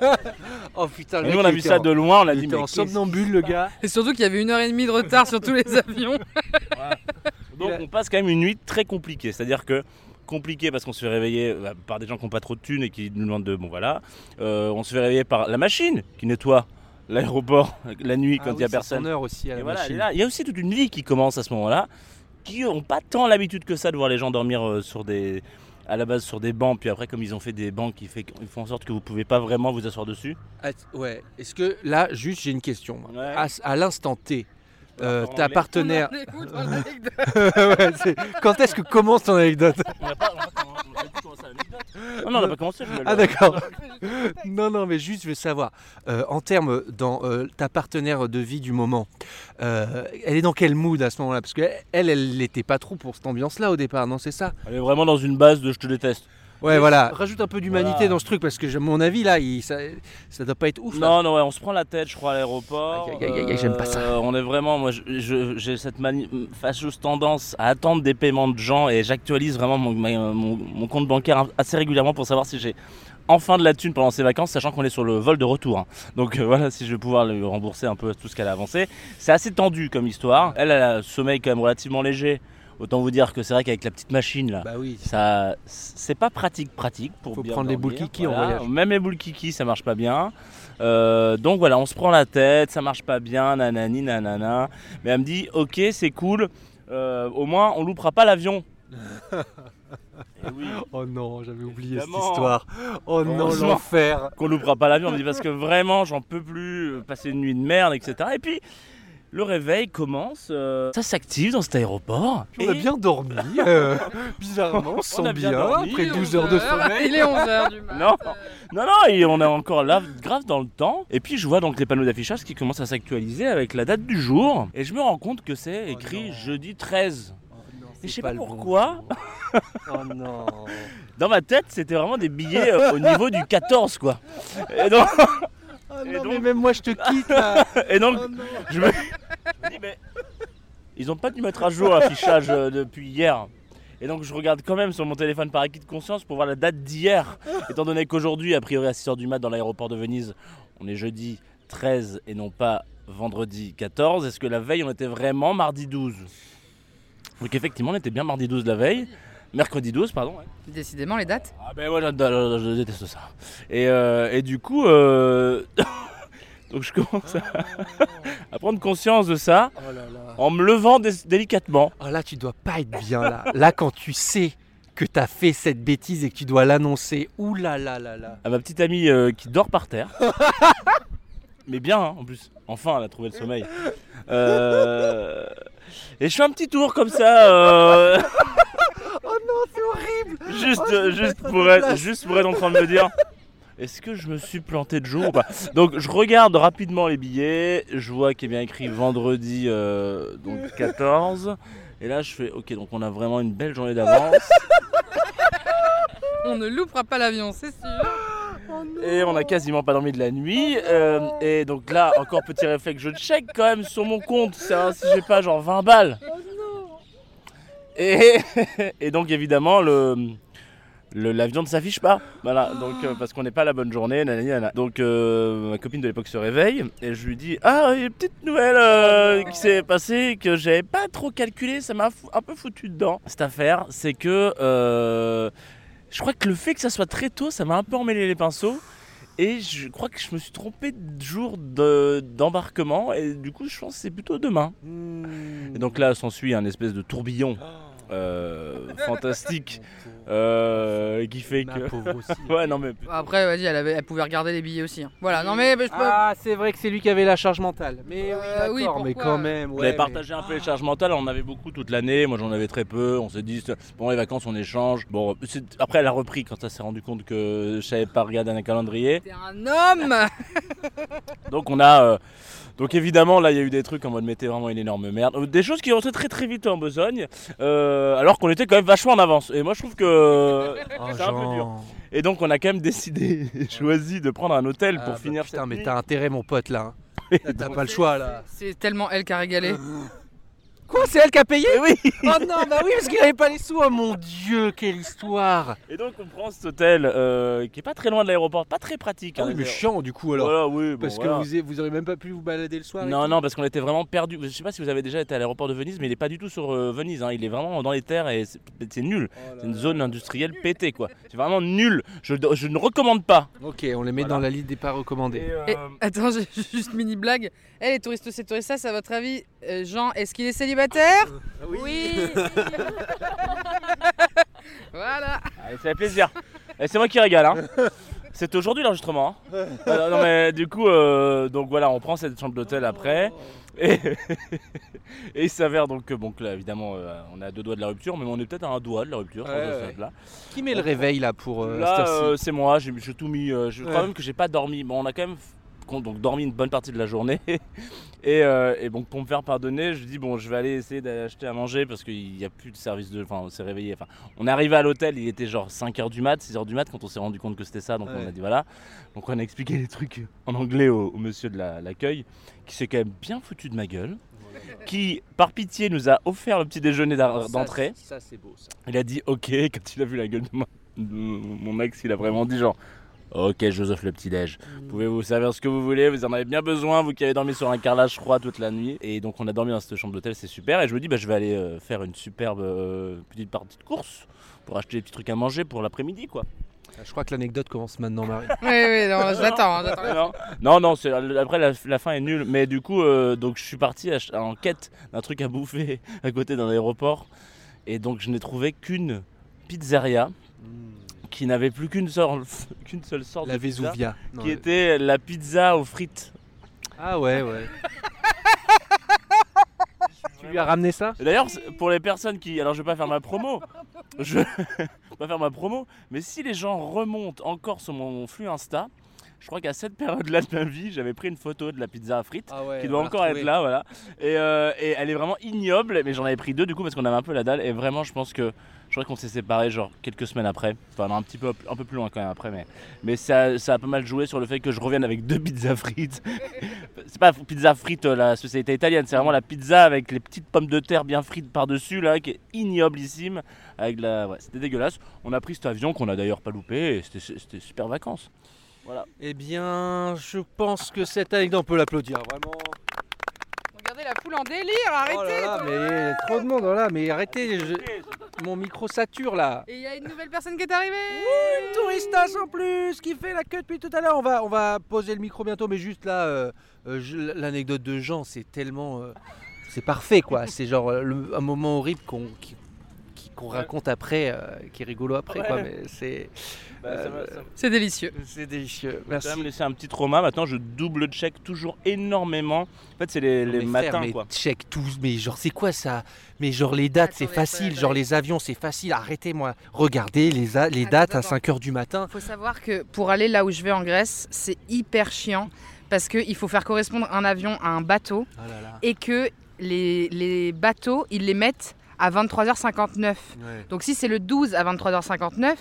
Oh putain, le Et nous on a vu ça en- de loin, on a il dit était mais en somnambule, le gars. Et surtout qu'il y avait une heure et demie de retard sur tous les avions. Donc on passe quand même une nuit très compliquée, c'est-à-dire que compliqué parce qu'on se fait réveiller euh, par des gens qui n'ont pas trop de thunes et qui nous demandent de bon voilà, Euh, on se fait réveiller par la machine qui nettoie l'aéroport la nuit quand Ah il y a oui, c'est personne. son heure aussi à la Et voilà, machine. et là, il y a aussi toute une vie qui commence à ce moment-là, qui n'ont pas tant l'habitude que ça de voir les gens dormir euh, sur des, à la base sur des bancs, puis après comme ils ont fait des bancs qui fait, ils font en sorte que vous pouvez pas vraiment vous asseoir dessus. Ah, ouais. Est-ce que là, juste, j'ai une question. moi. Ouais. À, à l'instant T, euh, ta partenaire. Ouais, c'est- Quand est-ce que commence ton anecdote On n'a pas, on a pas- on a pas commencé l'anecdote. Non, non, on n'a pas commencé. je voulais Ah le- d'accord. non, non, mais juste, je veux savoir, euh, en termes dans euh, ta partenaire de vie du moment, euh, elle est dans quel mood à ce moment-là? Parce qu'elle, elle, elle n'était pas trop pour cette ambiance-là au départ, non C'est ça? Elle est vraiment dans une base de je te déteste. Ouais, Mais voilà. Rajoute un peu d'humanité Voilà. dans ce truc, parce que, à mon avis, là, il, ça, ça doit pas être ouf. là. Non, non, ouais, on se prend la tête, je crois, à l'aéroport. J'aime pas ça. Euh, on est vraiment, moi, j'ai cette fâcheuse tendance à attendre des paiements de gens et j'actualise vraiment mon, ma- mon- mon compte bancaire assez régulièrement pour savoir si j'ai enfin de la thune pendant ces vacances, sachant qu'on est sur le vol de retour. hein. Donc euh, voilà, si je vais pouvoir lui rembourser un peu tout ce qu'elle a avancé. C'est assez tendu comme histoire. Elle, elle a un sommeil quand même relativement léger. Autant vous dire que c'est vrai qu'avec la petite machine là, Bah oui. ça, c'est pas pratique pratique pour Faut bien prendre les boules kiki en voilà. voyage. Même les boules kiki, ça marche pas bien. Euh, donc voilà, on se prend la tête, ça marche pas bien, nanani nanana. Mais elle me dit, ok, c'est cool. euh, au moins, on loupera pas l'avion. Oui, Oh non, j'avais oublié cette histoire. Oh non, l'enfer. qu'on loupera pas l'avion. On me dit parce que vraiment, j'en peux plus, euh, passer une nuit de merde, etc. Et puis, le réveil commence. euh, ça s'active dans cet aéroport. On a et- bien dormi. euh, bizarrement, on se On a sent bien bien, dormi, après Il est 12 heures de 11 heures, sommeil. Il est 11h du matin. Non. Non, non, et on est encore là, grave dans le temps. Et puis je vois donc les panneaux d'affichage qui commencent à s'actualiser avec la date du jour. Et je me rends compte que c'est écrit non. jeudi 13. Et je sais pas, pourquoi. Oh non. Dans ma tête, c'était vraiment des billets euh, au niveau du 14, quoi. Et donc, Oh Et non, donc- mais même moi je te quitte là. et donc Oh non. je, me... je me dis, mais ils ont pas dû mettre à jour l'affichage euh, depuis hier. Et donc je regarde quand même sur mon téléphone par acquis de conscience pour voir la date d'hier. Étant donné qu'aujourd'hui, a priori à 6h du mat dans l'aéroport de Venise, on est jeudi 13 et non pas vendredi 14. Est-ce que la veille on était vraiment mardi 12 Donc effectivement on était bien mardi 12 la veille. Mercredi 12, pardon. ouais. Décidément, les dates. Ah ben moi j'adore, je déteste ça. Et, euh, et du coup, euh, donc je commence à, à prendre conscience de ça Oh là là. en me levant dé- délicatement. Oh là, tu dois pas être bien là. Là, quand tu sais que t'as fait cette bêtise et que tu dois l'annoncer. Ouh là là là là. À ma petite amie euh, qui dort par terre. Mais bien hein, en plus. Enfin elle a trouvé le sommeil. Euh, Et je fais un petit tour comme ça. Oh non, c'est horrible. Juste, Oh, euh, juste, pour être, juste pour être en train de me dire est-ce que je me suis planté de jour ou pas? Donc je regarde rapidement les billets, je vois qu'il est bien écrit vendredi euh, donc 14. Et là je fais ok donc on a vraiment une belle journée d'avance On ne loupera pas l'avion, c'est sûr. et on a quasiment pas dormi de la nuit. euh, et donc là encore petit réflexe, je check quand même sur mon compte savoir si j'ai pas genre 20 balles. Et, donc évidemment le, le- l'avion ne s'affiche pas. Voilà, donc euh, parce qu'on n'est pas la bonne journée. nanana. Donc euh, ma copine de l'époque se réveille et je lui dis Ah, il y a une petite nouvelle euh, qui s'est passée que j'avais pas trop calculé, ça m'a un peu foutu dedans. Cette affaire, c'est que je crois que le fait que ça soit très tôt, ça m'a un peu emmêlé les pinceaux. Et je crois que je me suis trompé de jour de- d'embarquement et du coup je pense que c'est plutôt demain. Et donc là s'ensuit un espèce de tourbillon euh, fantastique euh, qui fait Ma que... pauvre aussi. Ouais non mais... Après, vas-y, elle, avait- elle pouvait regarder les billets aussi. hein. Voilà, non mais je peux. Ah, c'est vrai que c'est lui qui avait la charge mentale. Mais Euh, oui, mais quand même. On avait mais- partagé un peu les charges mentales, on en avait beaucoup toute l'année, moi j'en avais très peu, on s'est dit bon les vacances on échange. Bon c'est- après elle a repris quand elle s'est rendu compte que je savais pas regarder un calendrier. T'es un homme Donc on a euh, donc évidemment là il y a eu des trucs en mode mettez vraiment une énorme merde, Euh, des choses qui ont été très très vite en besogne, euh, alors qu'on était quand même vachement en avance. Et moi je trouve que Oh, c'est un peu dur. Et donc on a quand même décidé, choisi de prendre un hôtel Ah, pour bah, finir Putain, cette mais t'as intérêt, mon pote, là. hein. T'as- T'as pas le choix, là. C'est tellement elle qui a régalé. Quoi, c'est elle qui a payé Oui. Oh non, bah oui, parce qu'il avait pas les sous. Oh mon dieu, quelle histoire. Et donc on prend cet hôtel euh, qui est pas très loin de l'aéroport, pas très pratique. Ah hein, oui, mais chiant, du coup, alors. Voilà, oui, bon, Parce voilà. que vous, a- vous aurez même pas pu vous balader le soir et Non, tout non, parce qu'on était vraiment perdus. Je sais pas si vous avez déjà été à l'aéroport de Venise, mais il est pas du tout sur euh, Venise. hein. Il est vraiment dans les terres et c'est c'est nul. Oh C'est une zone industrielle pétée, quoi. C'est vraiment nul. Je, je ne recommande pas. Ok, on les met Voilà. dans la liste des pas recommandés. Et, Et, euh, attends, j'ai juste une mini blague. Eh les touristes, ces touristes, à votre avis, euh, Jean, est-ce qu'il est célibataire Oui. Voilà. allez, ça fait plaisir. Et c'est moi qui régale. Hein. C'est aujourd'hui l'enregistrement. hein. Euh, non, mais du coup, euh, donc voilà, on prend cette chambre d'hôtel après. Et, et il s'avère donc que, bon, que là, évidemment, euh, on est à deux doigts de la rupture, mais on est peut-être à un doigt de la rupture. Ouais, ouais. Qui met le réveil là pour euh, Là, heure-ci? euh, c'est moi, j'ai j'ai tout mis. euh, je crois Ouais. même que j'ai pas dormi. Bon, on a quand même donc, dormi une bonne partie de la journée. et, euh, et donc, pour me faire pardonner, je dis bon, je vais aller essayer d'acheter à manger parce qu'il n'y a plus de service de. Enfin, on s'est réveillé. Enfin, on est arrivé à l'hôtel, il était genre 5h du mat, 6h du mat quand on s'est rendu compte que c'était ça. Donc, on a dit voilà. Donc, on a expliqué les trucs en anglais au, au monsieur de la- l'accueil qui s'est quand même bien foutu de ma gueule. Qui, par pitié, nous a offert le petit déjeuner d'entrée. Ça, c'est beau ça. Il a dit ok quand il a vu la gueule de, moi- de mon ex, il a vraiment dit genre ok offre le petit déj. Vous pouvez vous servir ce que vous voulez, vous en avez bien besoin, vous qui avez dormi sur un carrelage froid toute la nuit. Et donc on a dormi dans cette chambre d'hôtel, c'est super. Et je me dis bah je vais aller euh, faire une superbe euh, petite partie de course pour acheter des petits trucs à manger pour l'après-midi quoi. Je crois que l'anecdote commence maintenant, Marie. Oui, oui, non, je l'attends. hein, j'attends. non, non, non, c'est- après la, la fin est nulle. Mais du coup, euh, donc je suis parti ach- en quête d'un truc à bouffer à côté d'un aéroport. Et donc je n'ai trouvé qu'une pizzeria qui n'avait plus qu'une seule, qu'une seule sorte La de pizza, Vesuvia. Non, qui euh, était la pizza aux frites. Ah ouais, ouais. tu lui as ramené ça? D'ailleurs, pour les personnes qui. Alors, je vais pas faire ma promo. Je vais pas faire ma promo. Mais si les gens remontent encore sur mon flux Insta, je crois qu'à cette période-là de ma vie, j'avais pris une photo de la pizza à frites. Ah ouais. qui doit encore être là, voilà. Et, euh, et elle est vraiment ignoble, mais j'en avais pris deux du coup parce qu'on avait un peu la dalle. Et vraiment, je pense que je crois qu'on s'est séparés genre quelques semaines après. Enfin, non, un petit peu, un peu plus loin quand même après, mais, mais ça, ça a pas mal joué sur le fait que je revienne avec deux pizzas frites. c'est pas pizza frite euh, la spécialité italienne, c'est vraiment la pizza avec les petites pommes de terre bien frites par-dessus là, qui est ignoblissime. Avec la, ouais, c'était dégueulasse. On a pris cet avion qu'on a d'ailleurs pas loupé et c'était super vacances. Voilà. Eh bien, je pense que cette anecdote, on peut l'applaudir, vraiment. Regardez la foule en délire, arrêtez Oh là là, mais trop de monde, voilà, mais arrêtez, je- mon micro sature là. Et il y a une nouvelle personne qui est arrivée Une touristas en plus qui fait la queue depuis tout à l'heure. On va, on va poser le micro bientôt, mais juste là, euh, euh, l'anecdote de Jean, c'est tellement. euh, c'est parfait quoi. C'est genre le- un moment horrible qu'on qu'on raconte après, euh, qui est rigolo après quoi. Mais c'est Bah, ça ça. C'est délicieux. c'est délicieux. Merci. quand même laissé un petit trauma. Maintenant, je double check toujours énormément. En fait, c'est les, Non, les mais frère, matins, mais quoi. check tous, mais genre c'est quoi ça? Mais genre les dates c'est facile, genre les avions c'est facile, arrêtez-moi. Regardez les, a- les Attends, dates à attends. 5h du matin. faut savoir que pour aller là où je vais en Grèce, c'est hyper chiant parce qu'il faut faire correspondre un avion à un bateau là là. et que les, les bateaux, ils les mettent à 23h59. Ouais. Donc si c'est le 12 à 23h59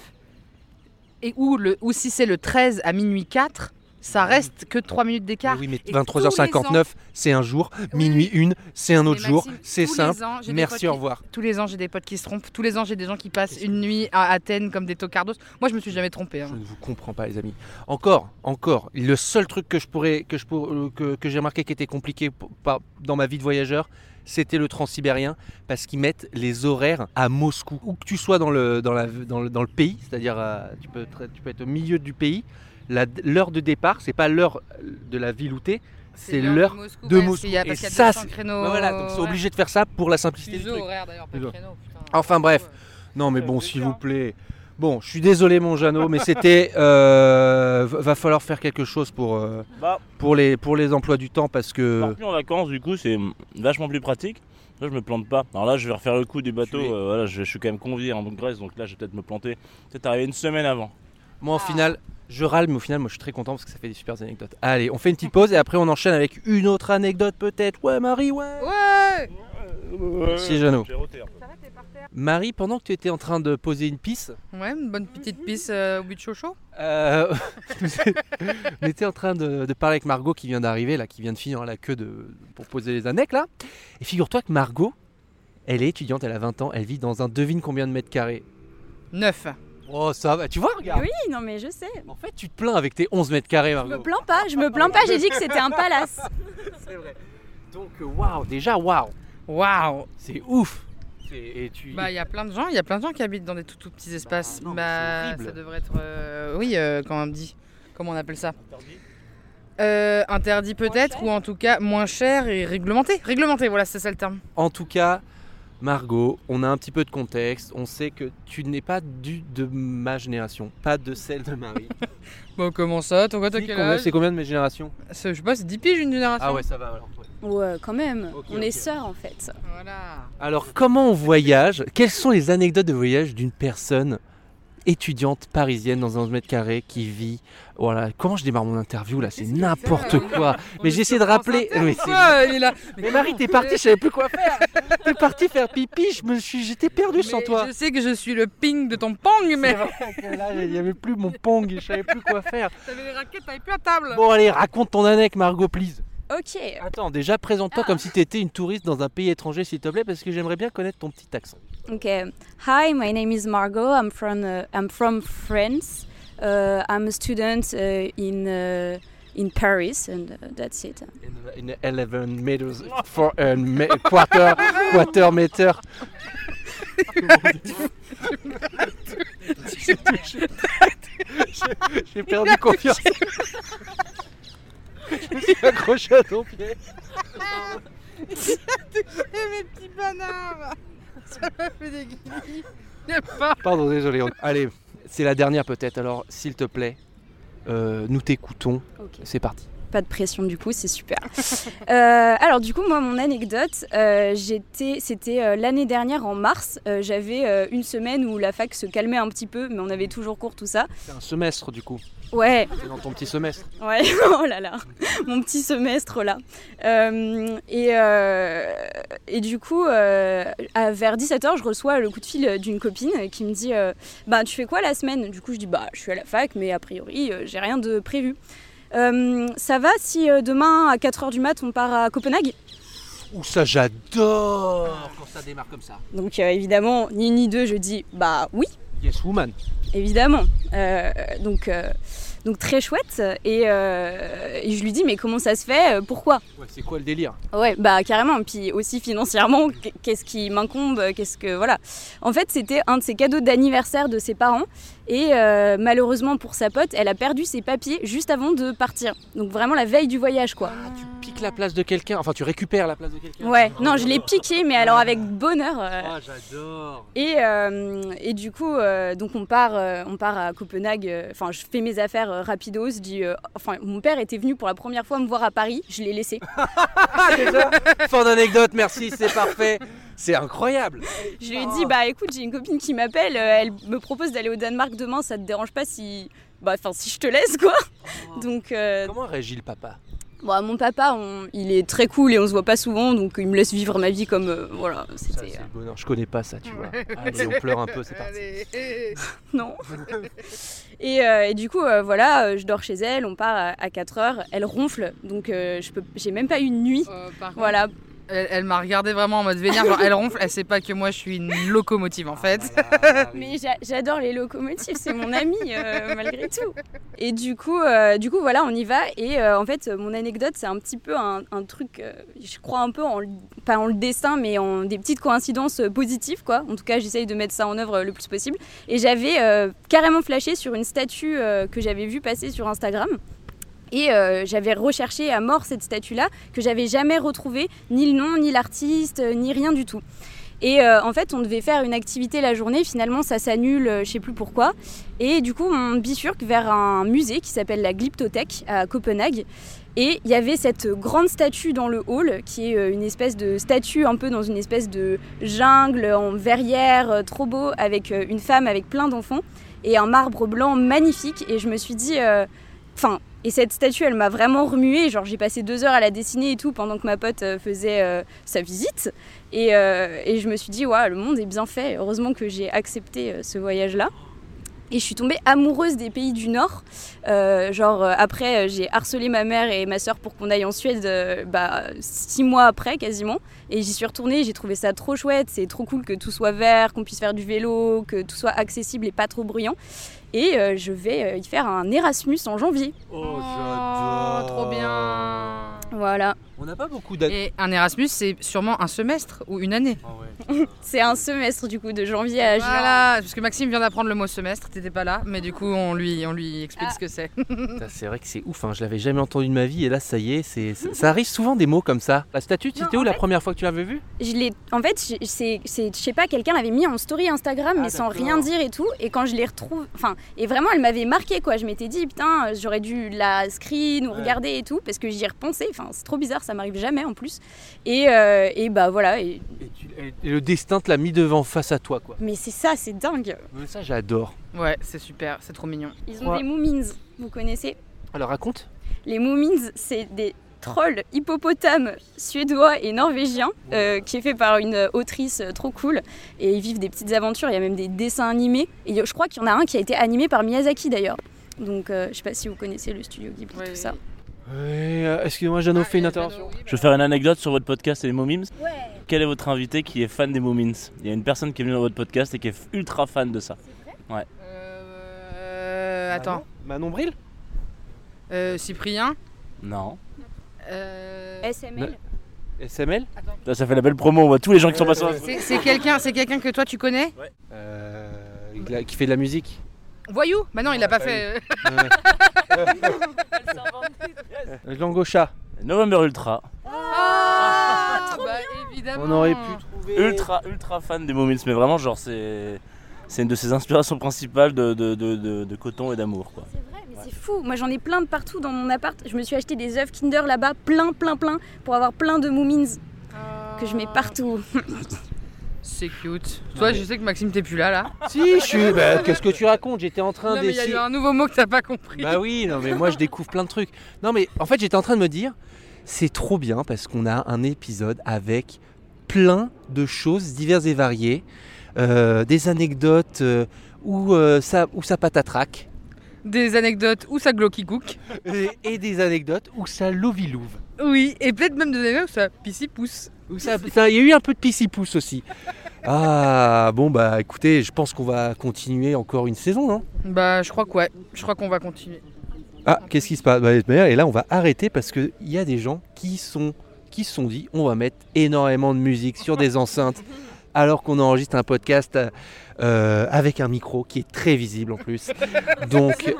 et ou, le, ou si c'est le 13 à minuit 4, ça reste que 3 minutes d'écart. Oui, mais Et 23h59, c'est un jour. Minuit une, c'est un autre jour. C'est simple. ans, Merci, au qui- revoir. Tous les ans, j'ai des potes qui se trompent. Tous les ans, j'ai des gens qui passent une nuit à Athènes comme des tocardos. Moi, je me suis jamais trompée. hein. Je ne vous comprends pas, les amis. Encore, encore. Le seul truc que je pourrais, que je pour- euh, que, que j'ai remarqué qui était compliqué pour- dans ma vie de voyageur, c'était le transsibérien parce qu'ils mettent les horaires à Moscou. Où que tu sois dans le, dans la, dans le, dans le pays, c'est-à-dire euh, tu, peux, être- tu peux être au milieu du pays, l'heure de départ, c'est pas l'heure de la ville où t'es, c'est l'heure de Moscou. de ouais, parce Moscou. qu'il y a- Et ça, 200 c'est- voilà, donc c'est ouais. obligé de faire ça pour la simplicité du truc. horaire pas créneau, putain. Enfin bref, non mais bon, s'il vous plaît. Bon, je suis désolé mon Jeannot, mais c'était... euh, va falloir faire quelque chose pour, euh, Bah, pour, les, pour les emplois du temps parce que... plus en vacances, du coup, c'est vachement plus pratique. Là, je me plante pas. Alors là, je vais refaire le coup du bateau. Euh, voilà, je, je suis quand même convié en Grèce, donc là, je vais peut-être me planter. Peut-être arriver une semaine avant. Moi, au final, je râle, mais au final, moi, je suis très content parce que ça fait des super anecdotes. Allez, on fait une petite pause et après, on enchaîne avec une autre anecdote, peut-être. Ouais, Marie, ouais. Ouais Merci, Jeannot. J'ai roté un peu. Marie, pendant que tu étais en train de poser une pisse, Ouais, une bonne petite pisse euh, au but de chocho. euh, on était en train de, de parler avec Margot qui vient d'arriver, là, qui vient de finir à la queue de, pour poser les annecs, là. Et figure-toi que Margot, elle est étudiante, elle a 20 ans, elle vit dans un devine combien de mètres carrés? 9. Oh, ça va, tu vois, regarde. Oui, non mais je sais. En fait, tu te plains avec tes 11 mètres carrés, Je Margot. me plains pas, je me plains pas, j'ai dit que c'était un palace. C'est vrai. Donc, waouh, déjà, waouh. Waouh C'est ouf. C'est- Et tu... Bah, il y a plein de gens, il y a plein de gens qui habitent dans des tout, tout petits espaces. non, Bah, c'est horrible. ça devrait être. euh, oui, euh, comment on dit Comment on appelle ça Euh, Interdit peut-être, ou en tout cas moins cher et réglementé. Réglementé, voilà, c'est ça le terme. En tout cas, Margot, on a un petit peu de contexte. On sait que tu n'es pas du de ma génération, pas de celle de Marie. Bon, comment ça? Toi, t'as quel âge? C'est combien de mes générations? Je sais pas, c'est 10 piges une génération? Ah ouais, ça va alors. ouais. Ouais, quand même. On est sœurs en fait. Voilà. Alors, comment on voyage? Quelles sont les anecdotes de voyage d'une personne étudiante parisienne dans un 11 mètres carrés qui vit Voilà, comment je démarre mon interview là? C'est n'importe quoi. Mais j'essaie de rappeler. Il est là. Mais Marie, t'es partie, je savais plus quoi faire. T'es partie faire pipi, je me suis, j'étais perdu sans Mais toi. Je sais que je suis le ping de ton pong, mais là, il n'y avait plus mon pong, je savais plus quoi faire. t'avais les raquettes, t'avais plus à table. Bon, allez, raconte ton anecdote, Margot, please. Ok. Attends, déjà, présente-toi comme si t'étais une touriste dans un pays étranger, s'il te plaît, parce que j'aimerais bien connaître ton petit accent. Ok. Hi, my name is Margot. I'm from uh, I'm from France. Uh, I'm a student uh, in uh, in Paris, and uh, that's it. In, in 11 meters for a me- quarter, quarter meter. J'ai- J'ai perdu confiance. Je me suis accroché à ton pied. Eh, mes petits banards Ça m'a fait des guillis. Pardon, désolé. Allez, c'est la dernière peut-être, alors s'il te plaît, euh, nous t'écoutons. Ok. C'est parti. Pas de pression du coup, c'est super. Euh, alors du coup, moi, mon anecdote, euh, j'étais, c'était euh, l'année dernière en mars. J'avais une semaine où la fac se calmait un petit peu, mais on avait toujours cours tout ça. C'est un semestre du coup. Ouais, C'est dans ton petit semestre. Ouais, oh là là, mon petit semestre là. Et, et du coup, à, vers 17h, je reçois le coup de fil d'une copine qui me dit Bah, tu fais quoi la semaine? Du coup, je dis Bah, je suis à la fac, mais a priori, j'ai rien de prévu. Euh, ça va si euh, demain à 4h du mat on part à Copenhague? Ouh, ça j'adore quand ça démarre comme ça. Donc euh, évidemment, ni une ni deux, je dis Bah oui. Yes, woman. Évidemment. Euh, donc, euh, donc très chouette. Et, euh, et je lui dis mais comment ça se fait? Pourquoi? Ouais, c'est quoi le délire? Ouais, bah carrément. Puis aussi financièrement, qu'est-ce qui m'incombe? Qu'est-ce que voilà. En fait, c'était un de ses cadeaux d'anniversaire de ses parents. Et euh, malheureusement pour sa pote, elle a perdu ses papiers juste avant de partir. Donc vraiment la veille du voyage, quoi. Ah, tu piques la place de quelqu'un, enfin tu récupères la place de quelqu'un. Ouais. Non, je l'ai piqué, mais alors avec bonheur. euh, Ah, j'adore. Et, euh, et du coup, euh, donc on part, on part à Copenhague. Enfin, je fais mes affaires rapidos. Je dis, euh, enfin, mon père était venu pour la première fois me voir à Paris. Je l'ai laissé. Ah, déjà Fin d'anecdote, merci, c'est parfait. C'est incroyable. Je lui ai dit, bah écoute, j'ai une copine qui m'appelle. euh, elle me propose d'aller au Danemark demain. Ça te dérange pas si, bah, enfin, si je te laisse quoi. Donc, euh, Comment réagit le papa? Bon, mon papa, on- il est très cool et on se voit pas souvent, donc il me laisse vivre ma vie comme euh, voilà. C'était c'est le bonheur. Je connais pas ça, tu vois. Allez, on pleure un peu, c'est parti. non. et, euh, et du coup, euh, voilà, je dors chez elle, on part à, 4 heures, elle ronfle, donc euh, je peux, j'ai même pas eu de nuit. Euh, par contre, Voilà. Elle, elle m'a regardé vraiment en mode vénère, genre elle ronfle, elle sait pas que moi je suis une locomotive en fait. Mais j'a- j'adore les locomotives, c'est mon ami euh, malgré tout. Et du coup, euh, du coup, voilà, on y va. Et euh, en fait, mon anecdote, c'est un petit peu un, un truc, euh, je crois un peu en, le- pas en le dessin, mais en des petites coïncidences positives, quoi. En tout cas, j'essaye de mettre ça en œuvre le plus possible. Et j'avais euh, carrément flashé sur une statue euh, que j'avais vue passer sur Instagram. Et euh, j'avais recherché à mort cette statue-là, que j'avais jamais retrouvée, ni le nom, ni l'artiste, euh, ni rien du tout. Et euh, en fait, on devait faire une activité la journée. Finalement, ça s'annule, euh, je sais plus pourquoi. Et du coup, on bifurque vers un musée qui s'appelle la Glyptothèque à Copenhague. Et il y avait cette grande statue dans le hall, qui est une espèce de statue un peu dans une espèce de jungle en verrière, trop beau, avec une femme avec plein d'enfants et un marbre blanc magnifique. Et je me suis dit, enfin, et cette statue, elle m'a vraiment remuée. Genre, j'ai passé deux heures à la dessiner et tout pendant que ma pote euh, faisait euh, sa visite. Et, euh, et je me suis dit, ouais, le monde est bien fait. Heureusement que j'ai accepté ce voyage-là. Et je suis tombée amoureuse des pays du Nord. Genre, après, j'ai harcelé ma mère et ma soeur pour qu'on aille en Suède bah, six mois après, quasiment. Et j'y suis retournée, j'ai trouvé ça trop chouette. C'est trop cool que tout soit vert, qu'on puisse faire du vélo, que tout soit accessible et pas trop bruyant. Et euh, je vais euh, y faire un Erasmus en janvier. Oh, Oh, trop bien. Voilà. On n'a pas beaucoup d'années. Et un Erasmus, c'est sûrement un semestre ou une année. C'est un semestre du coup, de janvier à juin. Voilà, parce que Maxime vient d'apprendre le mot semestre, t'étais pas là, mais du coup on lui, on lui explique Ah. ce que c'est. C'est vrai que c'est ouf, hein. je l'avais jamais entendu de ma vie et là ça y est, c'est, ça arrive souvent des mots comme ça. La statue, c'était où la première fois que tu l'avais vue? Je l'ai, en fait, je- c'est, c'est- je sais pas, quelqu'un l'avait mis en story Instagram, Ah, mais sans rien dire et tout. Et quand je l'ai retrouvé, enfin, et vraiment, elle m'avait marqué quoi. Je m'étais dit, putain, j'aurais dû la screen ou Ouais. regarder et tout, parce que j'y ai repensé. Enfin, c'est trop bizarre, ça m'arrive jamais en plus. Et, euh, et bah voilà. Et... et, tu- et le destin te l'a mis devant face à toi quoi. Mais c'est ça, c'est dingue. Mais ça j'adore. Ouais, c'est super, c'est trop mignon. Ils ont Ouais. des moomins, vous connaissez Alors raconte. Les moomins, c'est des trolls hippopotames suédois et norvégiens euh, qui est fait par une autrice euh, trop cool et ils vivent des petites aventures, il y a même des dessins animés et je crois qu'il y en a un qui a été animé par Miyazaki d'ailleurs. Donc euh, je sais pas si vous connaissez le studio Ghibli Ouais. tout ça. Euh, excusez-moi, Jeannot fait une intervention. Je vais faire une anecdote sur votre podcast et les Momims. Ouais. Quel est votre invité qui est fan des Moomins Il y a une personne qui est venue dans votre podcast et qui est ultra fan de ça. Euh, attends, Manon Bril? Euh, Cyprien? Non. Euh, SML. SML Là, ça fait la belle promo, on voit tous les gens qui sont passés. c'est quelqu'un, c'est quelqu'un que toi tu connais? Euh, il a- Qui fait de la musique Voyou Bah non, il a pas fait. Euh, Langocha. November Ultra. Ah, bah évidemment. On aurait pu trouver. Ultra, ultra fan des Moomins, mais vraiment, genre, c'est. C'est une de ses inspirations principales de, de, de, de- de coton et d'amour, quoi. C'est vrai, mais c'est fou. Moi j'en ai plein de partout dans mon appart. Je me suis acheté des œufs Kinder là-bas, plein, plein, plein, pour avoir plein de moomins que je mets partout. C'est cute. Toi, je sais que Maxime, t'es plus là là. Si, je suis. bah, Qu'est-ce que tu racontes? J'étais en train Non, mais il y a d'essayer. eu un nouveau mot que t'as pas compris. Bah oui, non mais moi je découvre plein de trucs. Non mais en fait j'étais en train de me dire, c'est trop bien parce qu'on a un épisode avec plein de choses diverses et variées, euh, des anecdotes euh, où, euh, ça, où ça patatraque Des anecdotes où ça glocky cook. et, et des anecdotes où ça lovilouve. Oui, et peut-être même des anecdotes où ça pissi pousse. Où ça- ça- Il y a eu un peu de pissi-pouce aussi. Ah bon bah écoutez, je pense qu'on va continuer encore une saison, non Bah, je crois que ouais. Je crois qu'on va continuer. Ah, qu'est-ce qui se passe? Bah, Et là, on va arrêter parce qu'il y a des gens qui sont qui se sont dit on va mettre énormément de musique sur des enceintes alors qu'on enregistre un podcast euh, avec un micro qui est très visible en plus. Donc,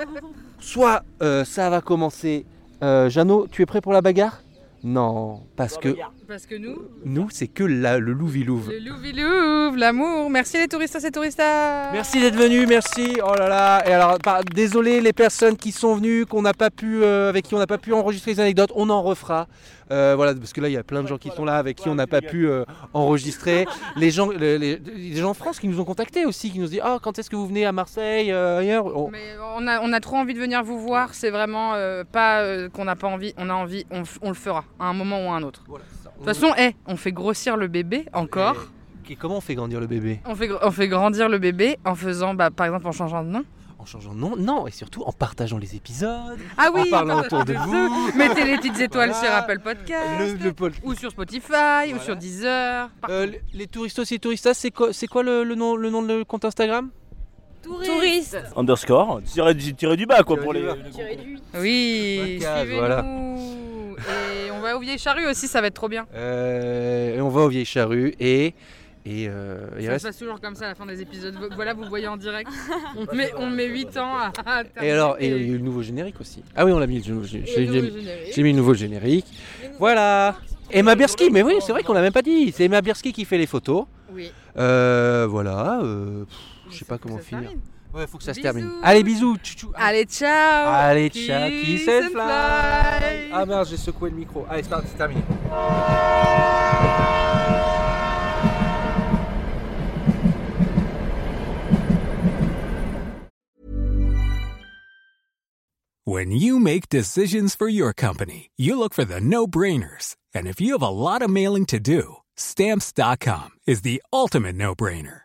soit euh, ça va commencer. Euh, Jeannot, tu es prêt pour la bagarre? Non, parce que Parce que nous, Nous, c'est que la- le louvilouve. le louvilouve, l'amour. Merci les touristas et touristas. Merci d'être venu, merci. Oh là là. Et alors, désolé les personnes qui sont venues, qu'on n'a pas pu, euh, avec qui on n'a pas pu enregistrer les anecdotes, on en refera. Euh, voilà, parce que là, il y a plein de gens qui sont là, avec qui on n'a pas pu euh, enregistrer. Les gens, les, les- les gens en France qui nous ont contactés aussi, qui nous disent, ah, quand est-ce que vous venez à Marseille, euh, ailleurs? On- Mais on a, on a trop envie de venir vous voir. C'est vraiment euh, pas euh, qu'on n'a pas envie. On a envie. On, le fera à un moment ou à un autre. Toute façon, eh, on fait grossir le bébé encore. Et comment on fait grandir le bébé On fait, on fait grandir le bébé en faisant, bah, par exemple, en changeant de nom. En changeant de nom Non, et surtout en partageant les épisodes, Ah oui, en parlant autour de vous. Mettez les petites étoiles Voilà. sur Apple Podcast. Le, le pôle- Ou sur Spotify, ou sur Deezer. Euh, les- touristos et touristas, c'est quoi, c'est quoi le, le nom, le nom de le compte Instagram? Touriste. Underscore, tiré, du- tiré du bas quoi Tiré pour du les. bas. Oui, Podcast, suivez-nous. voilà. Et on va au Vieille Charrue aussi, ça va être trop bien. Euh, et on va aux vieilles charrues et et euh, il Ça reste. se passe toujours comme ça à la fin des épisodes. Voilà, vous voyez en direct. On met, on met 8 ans à. à Et alors et il y a eu le nouveau générique aussi. Ah oui, on l'a mis le nouveau générique. J'ai mis le nouveau générique. Voilà. Emma Birsky, mais oui, c'est vrai qu'on l'a même pas dit. C'est Emma Birsky qui fait les photos. Oui. Euh, voilà. euh, pff, je sais pas comment finir. termine. Ouais, faut que ça se termine. Allez, bisous. tchou, tchou. Allez, ciao Allez, ciao. Kiss and fly. fly. Ah merde, j'ai secoué le micro. Allez, c'est terminé. When you make decisions for your company, you look for the no brainers. And if you have a lot of mailing to do, stamps.com is the ultimate no brainer.